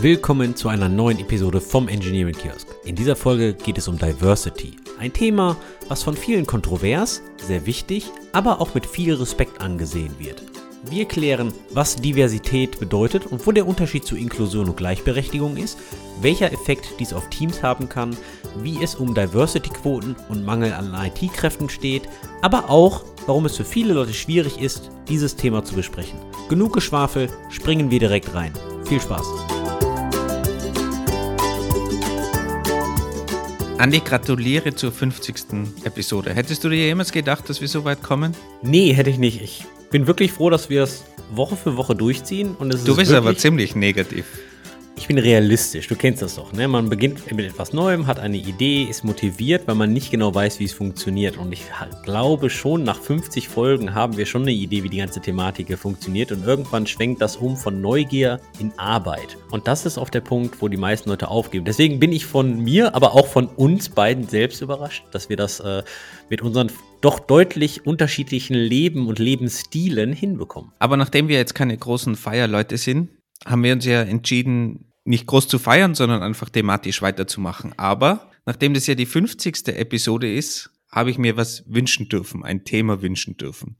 Willkommen zu einer neuen Episode vom Engineering Kiosk. In dieser Folge geht es um Diversity. Ein Thema, was von vielen kontrovers, sehr wichtig, aber auch mit viel Respekt angesehen wird. Wir klären, was Diversität bedeutet und wo der Unterschied zu Inklusion und Gleichberechtigung ist, welcher Effekt dies auf Teams haben kann, wie es um Diversity-Quoten und Mangel an IT-Kräften steht, aber auch, warum es für viele Leute schwierig ist, dieses Thema zu besprechen. Genug Geschwafel, springen wir direkt rein. Viel Spaß! Andi, gratuliere zur 50. Episode. Hättest du dir jemals gedacht, dass wir so weit kommen? Nee, hätte ich nicht. Ich bin wirklich froh, dass wir es Woche für Woche durchziehen. Und es du ist bist aber ziemlich negativ. Ich bin realistisch, du kennst das doch. Ne? Man beginnt mit etwas Neuem, hat eine Idee, ist motiviert, weil man nicht genau weiß, wie es funktioniert. Und ich glaube schon, nach 50 Folgen haben wir schon eine Idee, wie die ganze Thematik hier funktioniert. Und irgendwann schwenkt das um von Neugier in Arbeit. Und das ist auch der Punkt, wo die meisten Leute aufgeben. Deswegen bin ich von mir, aber auch von uns beiden selbst überrascht, dass wir das äh, mit unseren doch deutlich unterschiedlichen Leben und Lebensstilen hinbekommen. Aber nachdem wir jetzt keine großen Feierleute sind, haben wir uns ja entschieden, nicht groß zu feiern, sondern einfach thematisch weiterzumachen. Aber nachdem das ja die 50. Episode ist, habe ich mir was wünschen dürfen, ein Thema wünschen dürfen.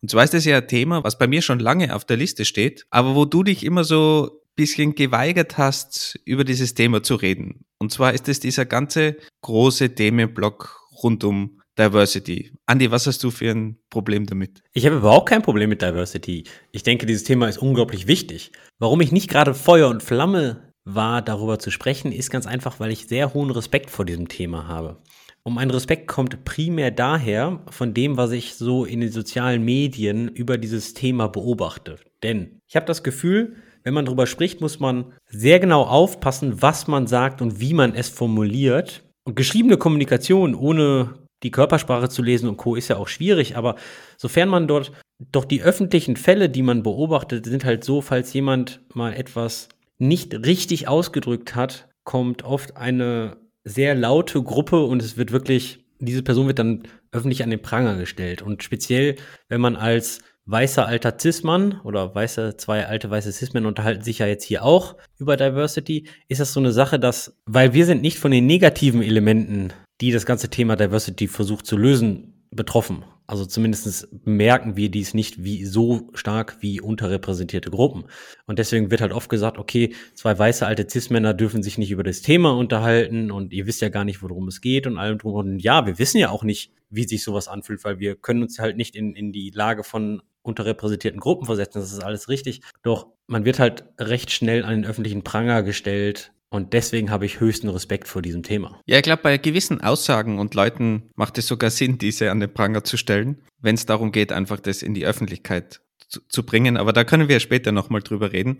Und zwar ist das ja ein Thema, was bei mir schon lange auf der Liste steht, aber wo du dich immer so bisschen geweigert hast, über dieses Thema zu reden. Und zwar ist es dieser ganze große Themenblock rund um Diversity. Andi, was hast du für ein Problem damit? Ich habe überhaupt kein Problem mit Diversity. Ich denke, dieses Thema ist unglaublich wichtig. Warum ich nicht gerade Feuer und Flamme war, darüber zu sprechen, ist ganz einfach, weil ich sehr hohen Respekt vor diesem Thema habe. Und mein Respekt kommt primär daher von dem, was ich so in den sozialen Medien über dieses Thema beobachte. Denn ich habe das Gefühl, wenn man darüber spricht, muss man sehr genau aufpassen, was man sagt und wie man es formuliert. Und geschriebene Kommunikation ohne die Körpersprache zu lesen und Co. ist ja auch schwierig, aber sofern man dort, doch die öffentlichen Fälle, die man beobachtet, sind halt so, falls jemand mal etwas nicht richtig ausgedrückt hat, kommt oft eine sehr laute Gruppe und es wird wirklich, diese Person wird dann öffentlich an den Pranger gestellt. Und speziell, wenn man als weißer alter Cis-Mann oder weiße, zwei alte weiße Cis-Männer unterhalten sich ja jetzt hier auch über Diversity, ist das so eine Sache, dass, weil wir sind nicht von den negativen Elementen, die das ganze Thema Diversity versucht zu lösen, betroffen. Also zumindest merken wir dies nicht wie so stark wie unterrepräsentierte Gruppen. Und deswegen wird halt oft gesagt, okay, zwei weiße alte Cis-Männer dürfen sich nicht über das Thema unterhalten und ihr wisst ja gar nicht, worum es geht und allem drum. Und ja, wir wissen ja auch nicht, wie sich sowas anfühlt, weil wir können uns halt nicht in, in die Lage von unterrepräsentierten Gruppen versetzen. Das ist alles richtig. Doch man wird halt recht schnell an den öffentlichen Pranger gestellt, und deswegen habe ich höchsten Respekt vor diesem Thema. Ja, ich glaube, bei gewissen Aussagen und Leuten macht es sogar Sinn, diese an den Pranger zu stellen, wenn es darum geht, einfach das in die Öffentlichkeit zu, zu bringen. Aber da können wir später nochmal drüber reden.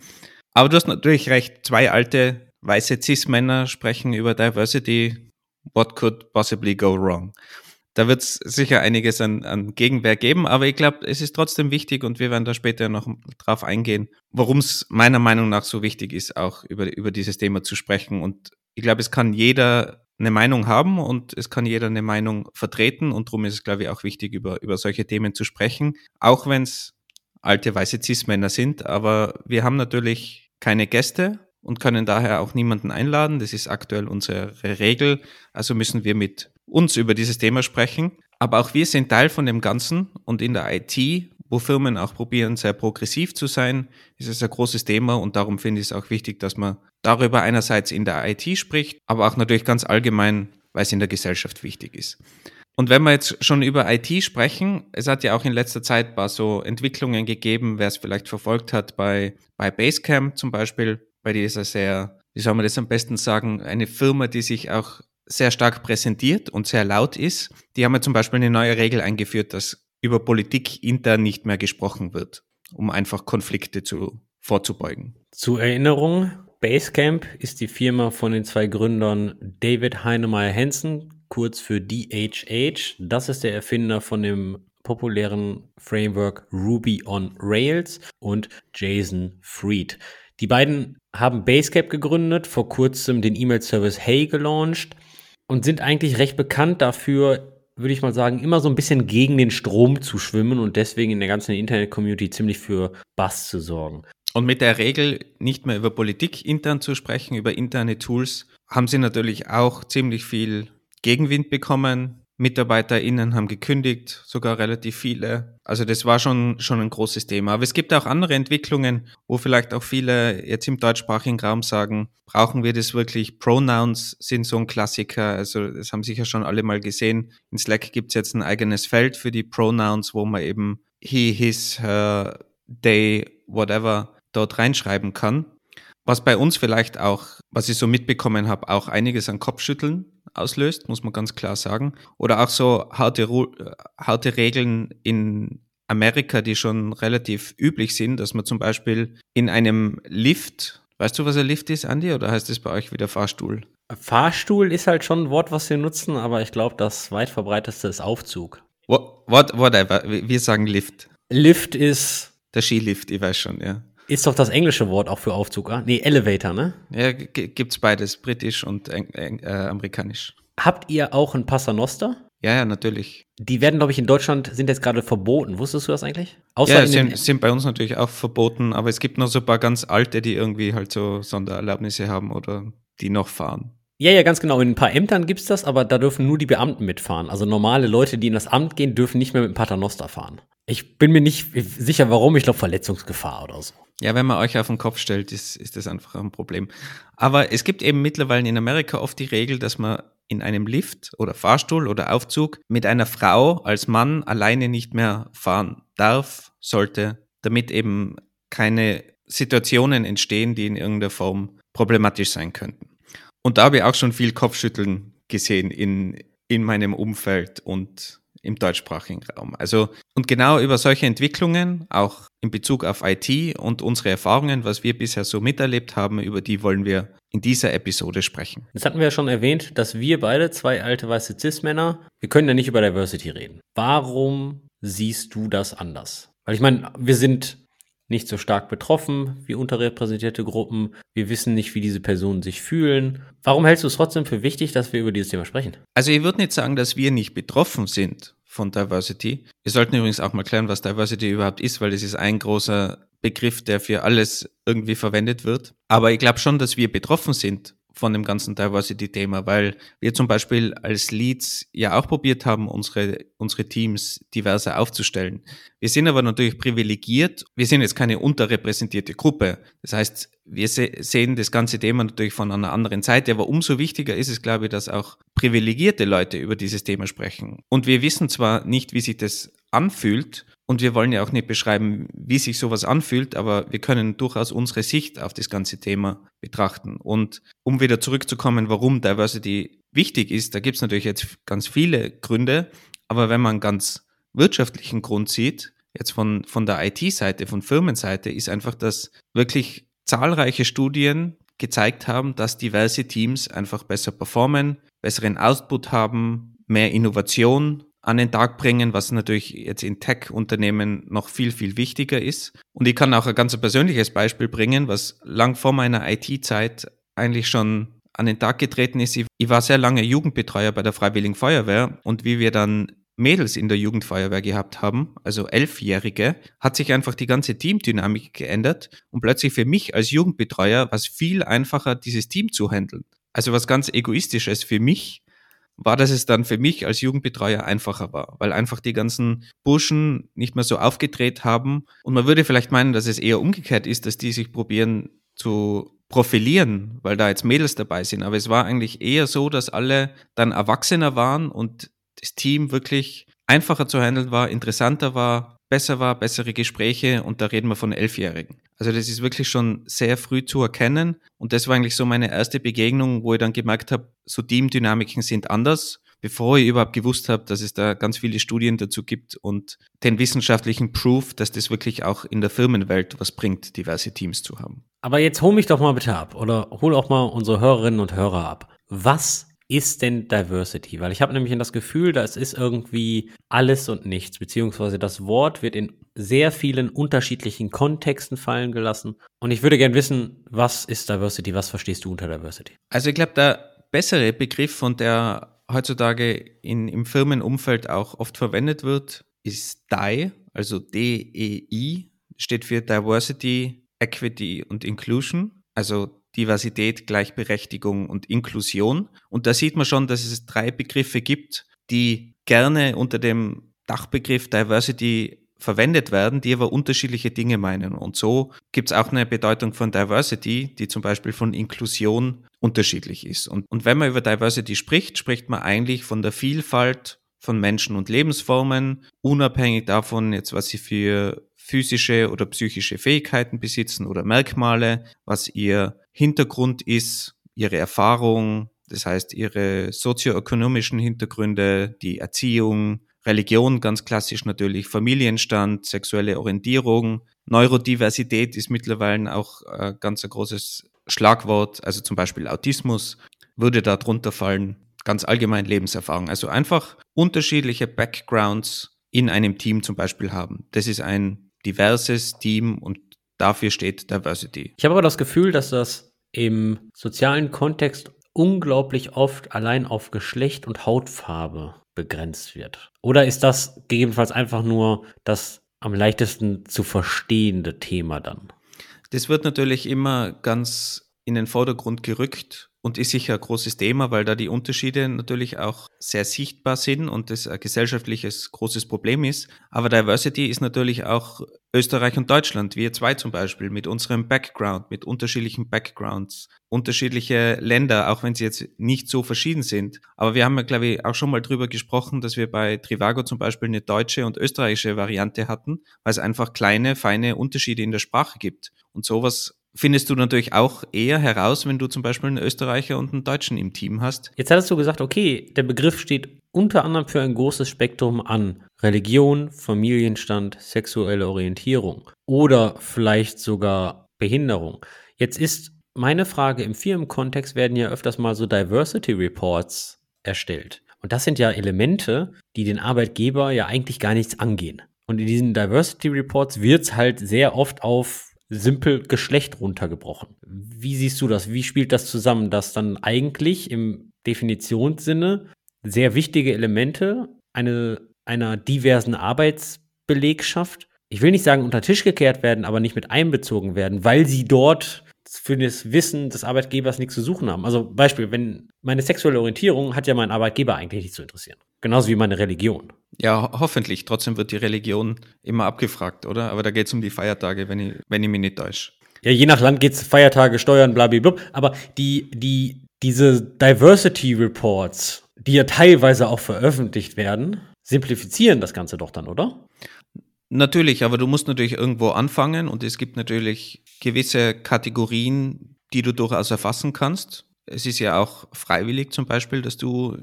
Aber du hast natürlich recht, zwei alte weiße Cis-Männer sprechen über Diversity. What could possibly go wrong? Da wird es sicher einiges an, an Gegenwehr geben, aber ich glaube, es ist trotzdem wichtig und wir werden da später noch drauf eingehen, warum es meiner Meinung nach so wichtig ist, auch über, über dieses Thema zu sprechen. Und ich glaube, es kann jeder eine Meinung haben und es kann jeder eine Meinung vertreten und darum ist es, glaube ich, auch wichtig, über, über solche Themen zu sprechen, auch wenn es alte weiße Cis-Männer sind. Aber wir haben natürlich keine Gäste und können daher auch niemanden einladen. Das ist aktuell unsere Regel. Also müssen wir mit uns über dieses Thema sprechen. Aber auch wir sind Teil von dem Ganzen und in der IT, wo Firmen auch probieren, sehr progressiv zu sein, ist es ein großes Thema und darum finde ich es auch wichtig, dass man darüber einerseits in der IT spricht, aber auch natürlich ganz allgemein, weil es in der Gesellschaft wichtig ist. Und wenn wir jetzt schon über IT sprechen, es hat ja auch in letzter Zeit ein paar so Entwicklungen gegeben, wer es vielleicht verfolgt hat bei, bei Basecamp zum Beispiel, bei dieser sehr, wie soll man das am besten sagen, eine Firma, die sich auch sehr stark präsentiert und sehr laut ist. Die haben ja zum Beispiel eine neue Regel eingeführt, dass über Politik intern nicht mehr gesprochen wird, um einfach Konflikte zu, vorzubeugen. Zur Erinnerung, Basecamp ist die Firma von den zwei Gründern David Heinemeier Hansen, kurz für DHH. Das ist der Erfinder von dem populären Framework Ruby on Rails und Jason Fried. Die beiden haben Basecamp gegründet, vor kurzem den E-Mail-Service Hey gelauncht und sind eigentlich recht bekannt dafür, würde ich mal sagen, immer so ein bisschen gegen den Strom zu schwimmen und deswegen in der ganzen Internet-Community ziemlich für Bass zu sorgen. Und mit der Regel, nicht mehr über Politik intern zu sprechen, über interne Tools, haben sie natürlich auch ziemlich viel Gegenwind bekommen. MitarbeiterInnen haben gekündigt, sogar relativ viele. Also das war schon, schon ein großes Thema. Aber es gibt auch andere Entwicklungen, wo vielleicht auch viele jetzt im deutschsprachigen Raum sagen, brauchen wir das wirklich? Pronouns sind so ein Klassiker. Also das haben sicher schon alle mal gesehen. In Slack gibt es jetzt ein eigenes Feld für die Pronouns, wo man eben he, his, her, they, whatever dort reinschreiben kann. Was bei uns vielleicht auch, was ich so mitbekommen habe, auch einiges an Kopfschütteln auslöst, muss man ganz klar sagen. Oder auch so harte, harte Regeln in Amerika, die schon relativ üblich sind, dass man zum Beispiel in einem Lift, weißt du, was ein Lift ist, Andi, oder heißt es bei euch wieder Fahrstuhl? Fahrstuhl ist halt schon ein Wort, was wir nutzen, aber ich glaube, das weit verbreiteste ist Aufzug. What, whatever, wir sagen Lift. Lift ist. Der Skilift, ich weiß schon, ja. Ist doch das englische Wort auch für Aufzug, ah? Nee, Elevator, ne? Ja, gibt's beides, britisch und äh, amerikanisch. Habt ihr auch ein Paternoster? Ja, ja, natürlich. Die werden, glaube ich, in Deutschland sind jetzt gerade verboten. Wusstest du das eigentlich? Außer ja, sind, sind bei uns natürlich auch verboten, aber es gibt noch so ein paar ganz alte, die irgendwie halt so Sondererlaubnisse haben oder die noch fahren. Ja, ja, ganz genau. In ein paar Ämtern gibt es das, aber da dürfen nur die Beamten mitfahren. Also normale Leute, die in das Amt gehen, dürfen nicht mehr mit dem Paternoster fahren. Ich bin mir nicht sicher, warum. Ich glaube, Verletzungsgefahr oder so. Ja, wenn man euch auf den Kopf stellt, ist, ist das einfach ein Problem. Aber es gibt eben mittlerweile in Amerika oft die Regel, dass man in einem Lift oder Fahrstuhl oder Aufzug mit einer Frau als Mann alleine nicht mehr fahren darf, sollte, damit eben keine Situationen entstehen, die in irgendeiner Form problematisch sein könnten. Und da habe ich auch schon viel Kopfschütteln gesehen in, in meinem Umfeld und im deutschsprachigen Raum. Also, und genau über solche Entwicklungen, auch in Bezug auf IT und unsere Erfahrungen, was wir bisher so miterlebt haben, über die wollen wir in dieser Episode sprechen. Das hatten wir ja schon erwähnt, dass wir beide, zwei alte weiße Cis-Männer, wir können ja nicht über Diversity reden. Warum siehst du das anders? Weil ich meine, wir sind nicht so stark betroffen wie unterrepräsentierte Gruppen. Wir wissen nicht, wie diese Personen sich fühlen. Warum hältst du es trotzdem für wichtig, dass wir über dieses Thema sprechen? Also ich würde nicht sagen, dass wir nicht betroffen sind von Diversity. Wir sollten übrigens auch mal klären, was Diversity überhaupt ist, weil das ist ein großer Begriff, der für alles irgendwie verwendet wird. Aber ich glaube schon, dass wir betroffen sind von dem ganzen Diversity-Thema, weil wir zum Beispiel als Leads ja auch probiert haben, unsere, unsere Teams diverser aufzustellen. Wir sind aber natürlich privilegiert. Wir sind jetzt keine unterrepräsentierte Gruppe. Das heißt, wir se sehen das ganze Thema natürlich von einer anderen Seite, aber umso wichtiger ist es, glaube ich, dass auch privilegierte Leute über dieses Thema sprechen. Und wir wissen zwar nicht, wie sich das anfühlt, und wir wollen ja auch nicht beschreiben, wie sich sowas anfühlt, aber wir können durchaus unsere Sicht auf das ganze Thema betrachten. Und um wieder zurückzukommen, warum Diversity wichtig ist, da gibt es natürlich jetzt ganz viele Gründe, aber wenn man ganz wirtschaftlichen Grund sieht, jetzt von, von der IT-Seite, von Firmenseite, ist einfach, dass wirklich zahlreiche Studien gezeigt haben, dass diverse Teams einfach besser performen, besseren Output haben, mehr Innovation an den Tag bringen, was natürlich jetzt in Tech-Unternehmen noch viel, viel wichtiger ist. Und ich kann auch ein ganz persönliches Beispiel bringen, was lang vor meiner IT-Zeit eigentlich schon an den Tag getreten ist. Ich war sehr lange Jugendbetreuer bei der Freiwilligen Feuerwehr und wie wir dann Mädels in der Jugendfeuerwehr gehabt haben, also Elfjährige, hat sich einfach die ganze Teamdynamik geändert und plötzlich für mich als Jugendbetreuer war es viel einfacher, dieses Team zu handeln. Also was ganz Egoistisches für mich, war, dass es dann für mich als Jugendbetreuer einfacher war, weil einfach die ganzen Burschen nicht mehr so aufgedreht haben. Und man würde vielleicht meinen, dass es eher umgekehrt ist, dass die sich probieren zu profilieren, weil da jetzt Mädels dabei sind. Aber es war eigentlich eher so, dass alle dann erwachsener waren und das Team wirklich einfacher zu handeln war, interessanter war, besser war, bessere Gespräche und da reden wir von Elfjährigen. Also das ist wirklich schon sehr früh zu erkennen und das war eigentlich so meine erste Begegnung, wo ich dann gemerkt habe, so Teamdynamiken sind anders, bevor ich überhaupt gewusst habe, dass es da ganz viele Studien dazu gibt und den wissenschaftlichen Proof, dass das wirklich auch in der Firmenwelt was bringt, diverse Teams zu haben. Aber jetzt hol mich doch mal bitte ab oder hol auch mal unsere Hörerinnen und Hörer ab. Was ist denn Diversity? Weil ich habe nämlich das Gefühl, das ist irgendwie alles und nichts, beziehungsweise das Wort wird in sehr vielen unterschiedlichen Kontexten fallen gelassen. Und ich würde gerne wissen, was ist Diversity? Was verstehst du unter Diversity? Also ich glaube, der bessere Begriff und der heutzutage in, im Firmenumfeld auch oft verwendet wird, ist DEI, also D-E-I, steht für Diversity, Equity und Inclusion, also Diversität, Gleichberechtigung und Inklusion. Und da sieht man schon, dass es drei Begriffe gibt, die gerne unter dem Dachbegriff Diversity verwendet werden, die aber unterschiedliche Dinge meinen. Und so gibt es auch eine Bedeutung von Diversity, die zum Beispiel von Inklusion unterschiedlich ist. Und, und wenn man über Diversity spricht, spricht man eigentlich von der Vielfalt von Menschen und Lebensformen, unabhängig davon, jetzt was sie für physische oder psychische Fähigkeiten besitzen oder Merkmale, was ihr Hintergrund ist, ihre Erfahrung, das heißt ihre sozioökonomischen Hintergründe, die Erziehung, Religion ganz klassisch natürlich, Familienstand, sexuelle Orientierung, Neurodiversität ist mittlerweile auch äh, ganz ein großes Schlagwort, also zum Beispiel Autismus würde da drunter fallen, ganz allgemein Lebenserfahrung. Also einfach unterschiedliche Backgrounds in einem Team zum Beispiel haben. Das ist ein diverses Team und dafür steht Diversity. Ich habe aber das Gefühl, dass das im sozialen Kontext unglaublich oft allein auf Geschlecht und Hautfarbe begrenzt wird. Oder ist das gegebenenfalls einfach nur das am leichtesten zu verstehende Thema dann? Das wird natürlich immer ganz in den Vordergrund gerückt und ist sicher ein großes Thema, weil da die Unterschiede natürlich auch sehr sichtbar sind und das ein gesellschaftliches großes Problem ist. Aber Diversity ist natürlich auch Österreich und Deutschland, wir zwei zum Beispiel, mit unserem Background, mit unterschiedlichen Backgrounds, unterschiedliche Länder, auch wenn sie jetzt nicht so verschieden sind. Aber wir haben ja, glaube ich, auch schon mal drüber gesprochen, dass wir bei Trivago zum Beispiel eine deutsche und österreichische Variante hatten, weil es einfach kleine, feine Unterschiede in der Sprache gibt. Und sowas findest du natürlich auch eher heraus, wenn du zum Beispiel einen Österreicher und einen Deutschen im Team hast. Jetzt hattest du gesagt, okay, der Begriff steht unter anderem für ein großes Spektrum an Religion, Familienstand, sexuelle Orientierung oder vielleicht sogar Behinderung. Jetzt ist meine Frage, im Firmenkontext werden ja öfters mal so Diversity Reports erstellt. Und das sind ja Elemente, die den Arbeitgeber ja eigentlich gar nichts angehen. Und in diesen Diversity Reports wird es halt sehr oft auf simpel Geschlecht runtergebrochen. Wie siehst du das? Wie spielt das zusammen, dass dann eigentlich im Definitionssinne sehr wichtige Elemente eine, einer diversen Arbeitsbelegschaft, ich will nicht sagen unter Tisch gekehrt werden, aber nicht mit einbezogen werden, weil sie dort für das Wissen des Arbeitgebers nichts zu suchen haben. Also Beispiel, wenn meine sexuelle Orientierung hat ja mein Arbeitgeber eigentlich nicht zu interessieren. Genauso wie meine Religion. Ja, hoffentlich. Trotzdem wird die Religion immer abgefragt, oder? Aber da geht es um die Feiertage, wenn ich, wenn ich mich nicht täusche. Ja, je nach Land geht es Feiertage, Steuern, blablabla. Aber die, die, diese Diversity Reports, die ja teilweise auch veröffentlicht werden, simplifizieren das Ganze doch dann, oder? Natürlich, aber du musst natürlich irgendwo anfangen und es gibt natürlich gewisse Kategorien, die du durchaus erfassen kannst. Es ist ja auch freiwillig zum Beispiel, dass du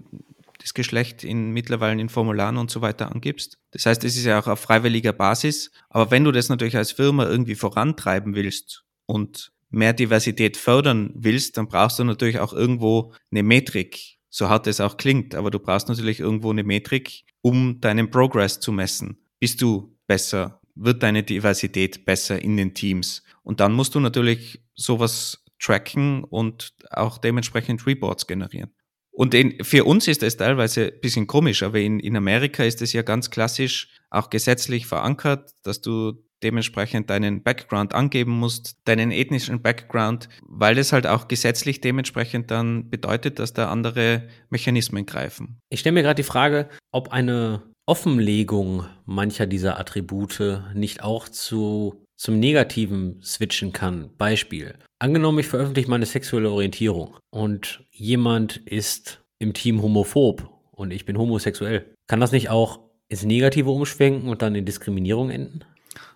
das Geschlecht in mittlerweile in Formularen und so weiter angibst. Das heißt, es ist ja auch auf freiwilliger Basis. Aber wenn du das natürlich als Firma irgendwie vorantreiben willst und mehr Diversität fördern willst, dann brauchst du natürlich auch irgendwo eine Metrik. So hart es auch klingt, aber du brauchst natürlich irgendwo eine Metrik, um deinen Progress zu messen. Bist du besser? Wird deine Diversität besser in den Teams? Und dann musst du natürlich sowas tracken und auch dementsprechend Reports generieren. Und in, für uns ist das teilweise ein bisschen komisch, aber in, in Amerika ist es ja ganz klassisch auch gesetzlich verankert, dass du dementsprechend deinen Background angeben musst, deinen ethnischen Background, weil es halt auch gesetzlich dementsprechend dann bedeutet, dass da andere Mechanismen greifen. Ich stelle mir gerade die Frage, ob eine Offenlegung mancher dieser Attribute nicht auch zu, zum Negativen switchen kann. Beispiel. Angenommen, ich veröffentliche meine sexuelle Orientierung und jemand ist im Team homophob und ich bin homosexuell. Kann das nicht auch ins Negative umschwenken und dann in Diskriminierung enden?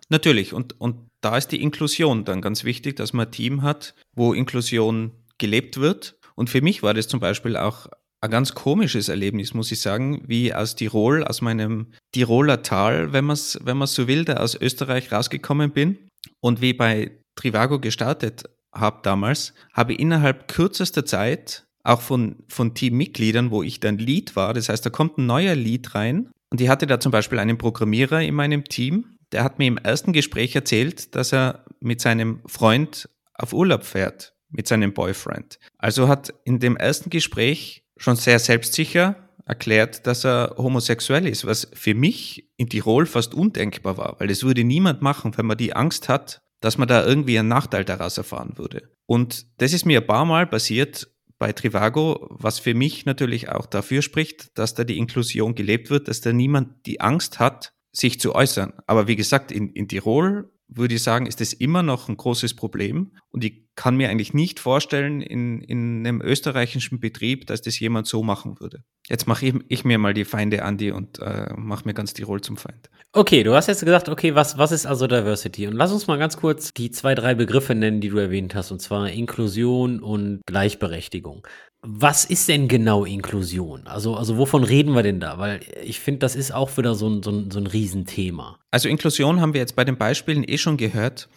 Natürlich. Und, und da ist die Inklusion dann ganz wichtig, dass man ein Team hat, wo Inklusion gelebt wird. Und für mich war das zum Beispiel auch ein ganz komisches Erlebnis, muss ich sagen, wie aus Tirol, aus meinem Tiroler Tal, wenn man es wenn so will, da aus Österreich rausgekommen bin und wie bei Trivago gestartet habe damals, habe innerhalb kürzester Zeit auch von, von Teammitgliedern, wo ich dann Lead war, das heißt, da kommt ein neuer Lead rein und ich hatte da zum Beispiel einen Programmierer in meinem Team, der hat mir im ersten Gespräch erzählt, dass er mit seinem Freund auf Urlaub fährt, mit seinem Boyfriend. Also hat in dem ersten Gespräch schon sehr selbstsicher erklärt, dass er homosexuell ist, was für mich in Tirol fast undenkbar war, weil das würde niemand machen, wenn man die Angst hat, dass man da irgendwie einen Nachteil daraus erfahren würde. Und das ist mir ein paar Mal passiert bei Trivago, was für mich natürlich auch dafür spricht, dass da die Inklusion gelebt wird, dass da niemand die Angst hat, sich zu äußern. Aber wie gesagt, in, in Tirol würde ich sagen, ist das immer noch ein großes Problem. Und ich kann mir eigentlich nicht vorstellen, in, in einem österreichischen Betrieb, dass das jemand so machen würde. Jetzt mache ich, ich, mir mal die Feinde, Andi, und äh, mache mir ganz Tirol zum Feind. Okay, du hast jetzt gesagt, okay, was, was ist also Diversity? Und lass uns mal ganz kurz die zwei, drei Begriffe nennen, die du erwähnt hast, und zwar Inklusion und Gleichberechtigung. Was ist denn genau Inklusion? Also, also wovon reden wir denn da? Weil ich finde, das ist auch wieder so ein, so, ein, so ein Riesenthema. Also Inklusion haben wir jetzt bei den Beispielen eh schon gehört.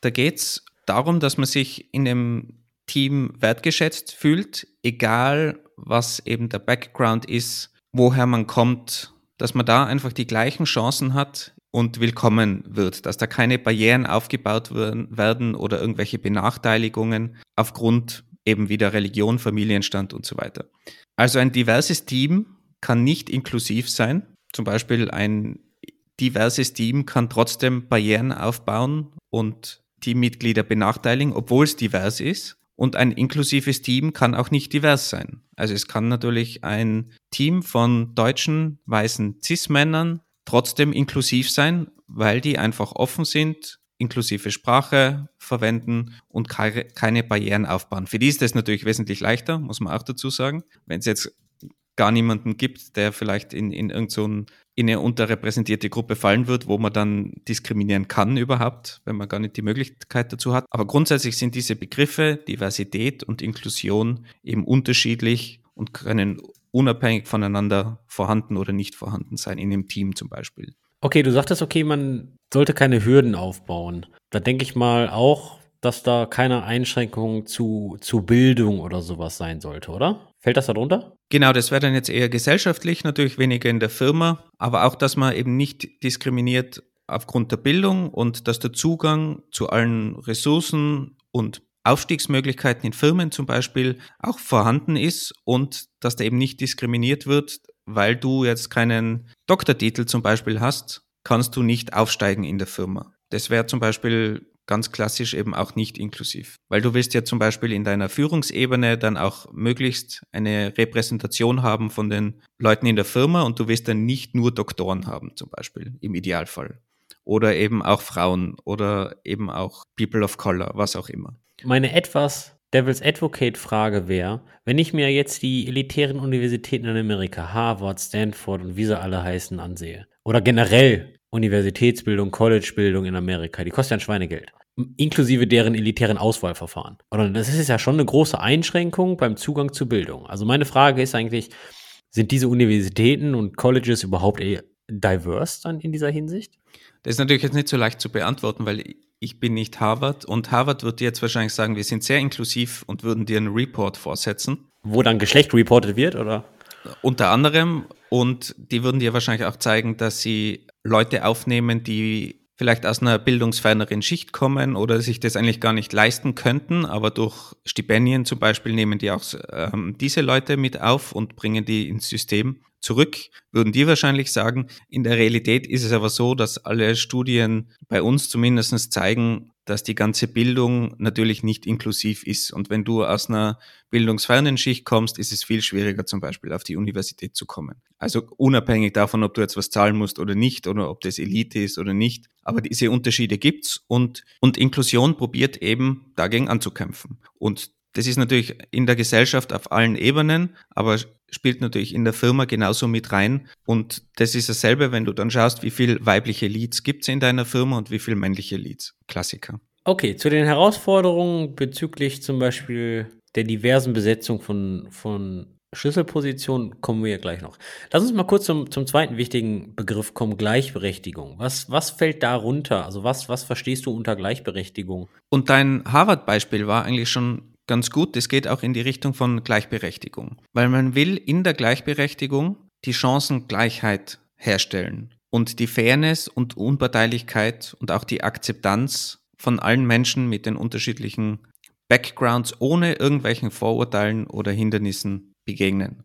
Da geht es darum, dass man sich in dem Team wertgeschätzt fühlt, egal was eben der Background ist, woher man kommt, dass man da einfach die gleichen Chancen hat und willkommen wird, dass da keine Barrieren aufgebaut werden oder irgendwelche Benachteiligungen aufgrund eben wieder Religion, Familienstand und so weiter. Also ein diverses Team kann nicht inklusiv sein. Zum Beispiel ein diverses Team kann trotzdem Barrieren aufbauen und Teammitglieder benachteiligen, obwohl es divers ist. Und ein inklusives Team kann auch nicht divers sein. Also es kann natürlich ein Team von deutschen, weißen Cis-Männern trotzdem inklusiv sein, weil die einfach offen sind, inklusive Sprache verwenden und keine Barrieren aufbauen. Für die ist das natürlich wesentlich leichter, muss man auch dazu sagen. Wenn es jetzt gar niemanden gibt, der vielleicht in, in irgendeine so in eine unterrepräsentierte Gruppe fallen wird, wo man dann diskriminieren kann überhaupt, wenn man gar nicht die Möglichkeit dazu hat. Aber grundsätzlich sind diese Begriffe Diversität und Inklusion eben unterschiedlich und können unabhängig voneinander vorhanden oder nicht vorhanden sein, in einem Team zum Beispiel. Okay, du sagtest, okay, man sollte keine Hürden aufbauen. Da denke ich mal auch, dass da keine Einschränkung zu, zu Bildung oder sowas sein sollte, oder? Fällt das darunter? Genau, das wäre dann jetzt eher gesellschaftlich, natürlich weniger in der Firma, aber auch, dass man eben nicht diskriminiert aufgrund der Bildung und dass der Zugang zu allen Ressourcen und Aufstiegsmöglichkeiten in Firmen zum Beispiel auch vorhanden ist und dass da eben nicht diskriminiert wird, weil du jetzt keinen Doktortitel zum Beispiel hast, kannst du nicht aufsteigen in der Firma. Das wäre zum Beispiel ganz klassisch eben auch nicht inklusiv. Weil du willst ja zum Beispiel in deiner Führungsebene dann auch möglichst eine Repräsentation haben von den Leuten in der Firma und du willst dann nicht nur Doktoren haben zum Beispiel im Idealfall. Oder eben auch Frauen oder eben auch People of Color, was auch immer. Meine etwas Devil's Advocate-Frage wäre, wenn ich mir jetzt die elitären Universitäten in Amerika, Harvard, Stanford und wie sie alle heißen, ansehe, oder generell Universitätsbildung, Collegebildung in Amerika, die kostet ja ein Schweinegeld, inklusive deren elitären Auswahlverfahren. Oder das ist ja schon eine große Einschränkung beim Zugang zu Bildung. Also meine Frage ist eigentlich, sind diese Universitäten und Colleges überhaupt diverse dann in dieser Hinsicht? Das ist natürlich jetzt nicht so leicht zu beantworten, weil ich bin nicht Harvard und Harvard wird dir jetzt wahrscheinlich sagen, wir sind sehr inklusiv und würden dir einen Report vorsetzen. Wo dann Geschlecht reportet wird, oder? Unter anderem und die würden dir wahrscheinlich auch zeigen, dass sie Leute aufnehmen, die vielleicht aus einer bildungsferneren Schicht kommen oder sich das eigentlich gar nicht leisten könnten, aber durch Stipendien zum Beispiel nehmen die auch ähm, diese Leute mit auf und bringen die ins System zurück, würden die wahrscheinlich sagen. In der Realität ist es aber so, dass alle Studien bei uns zumindest zeigen, dass die ganze Bildung natürlich nicht inklusiv ist. Und wenn du aus einer bildungsfernen Schicht kommst, ist es viel schwieriger, zum Beispiel auf die Universität zu kommen. Also unabhängig davon, ob du jetzt was zahlen musst oder nicht, oder ob das Elite ist oder nicht. Aber diese Unterschiede gibt's und, und Inklusion probiert eben dagegen anzukämpfen. Und das ist natürlich in der Gesellschaft auf allen Ebenen, aber spielt natürlich in der Firma genauso mit rein. Und das ist dasselbe, wenn du dann schaust, wie viel weibliche Leads gibt es in deiner Firma und wie viel männliche Leads. Klassiker. Okay, zu den Herausforderungen bezüglich zum Beispiel der diversen Besetzung von, von Schlüsselpositionen kommen wir ja gleich noch. Lass uns mal kurz zum, zum zweiten wichtigen Begriff kommen, Gleichberechtigung. Was, was fällt da runter? Also was, was verstehst du unter Gleichberechtigung? Und dein Harvard-Beispiel war eigentlich schon ganz gut. Das geht auch in die Richtung von Gleichberechtigung, weil man will in der Gleichberechtigung die Chancengleichheit herstellen und die Fairness und Unparteilichkeit und auch die Akzeptanz von allen Menschen mit den unterschiedlichen Backgrounds ohne irgendwelchen Vorurteilen oder Hindernissen begegnen.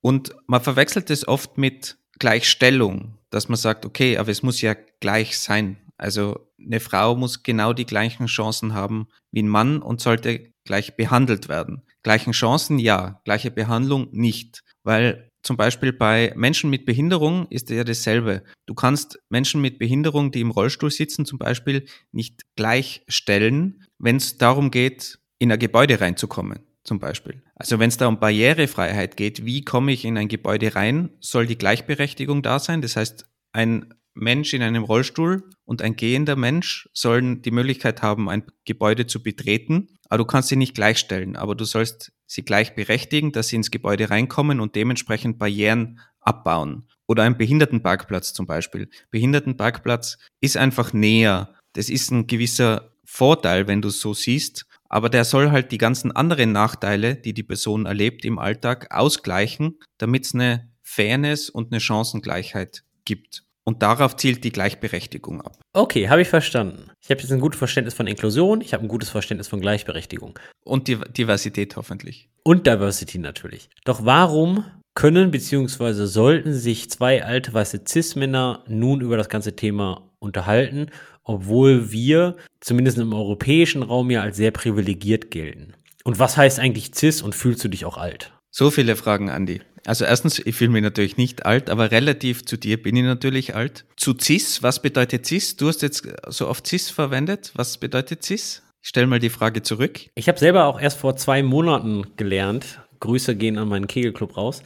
Und man verwechselt es oft mit Gleichstellung, dass man sagt, okay, aber es muss ja gleich sein. Also eine Frau muss genau die gleichen Chancen haben wie ein Mann und sollte gleich behandelt werden. Gleichen Chancen ja, gleiche Behandlung nicht. Weil zum Beispiel bei Menschen mit Behinderung ist ja dasselbe. Du kannst Menschen mit Behinderung, die im Rollstuhl sitzen, zum Beispiel nicht gleichstellen, wenn es darum geht, in ein Gebäude reinzukommen, zum Beispiel. Also wenn es da um Barrierefreiheit geht, wie komme ich in ein Gebäude rein, soll die Gleichberechtigung da sein. Das heißt, ein Mensch in einem Rollstuhl und ein gehender Mensch sollen die Möglichkeit haben, ein Gebäude zu betreten, aber du kannst sie nicht gleichstellen, aber du sollst sie gleich berechtigen, dass sie ins Gebäude reinkommen und dementsprechend Barrieren abbauen. Oder ein Behindertenparkplatz zum Beispiel. Behindertenparkplatz ist einfach näher. Das ist ein gewisser Vorteil, wenn du es so siehst. Aber der soll halt die ganzen anderen Nachteile, die die Person erlebt im Alltag, ausgleichen, damit es eine Fairness und eine Chancengleichheit gibt. Und darauf zielt die Gleichberechtigung ab. Okay, habe ich verstanden. Ich habe jetzt ein gutes Verständnis von Inklusion, ich habe ein gutes Verständnis von Gleichberechtigung. Und die Diversität hoffentlich. Und Diversity natürlich. Doch warum können bzw. sollten sich zwei alte weiße Cis-Männer nun über das ganze Thema unterhalten, obwohl wir zumindest im europäischen Raum ja als sehr privilegiert gelten? Und was heißt eigentlich Cis und fühlst du dich auch alt? So viele Fragen, Andi. Also erstens, ich fühle mich natürlich nicht alt, aber relativ zu dir bin ich natürlich alt. Zu CIS, was bedeutet CIS? Du hast jetzt so oft CIS verwendet. Was bedeutet CIS? Ich stelle mal die Frage zurück. Ich habe selber auch erst vor zwei Monaten gelernt. Grüße gehen an meinen Kegelclub raus.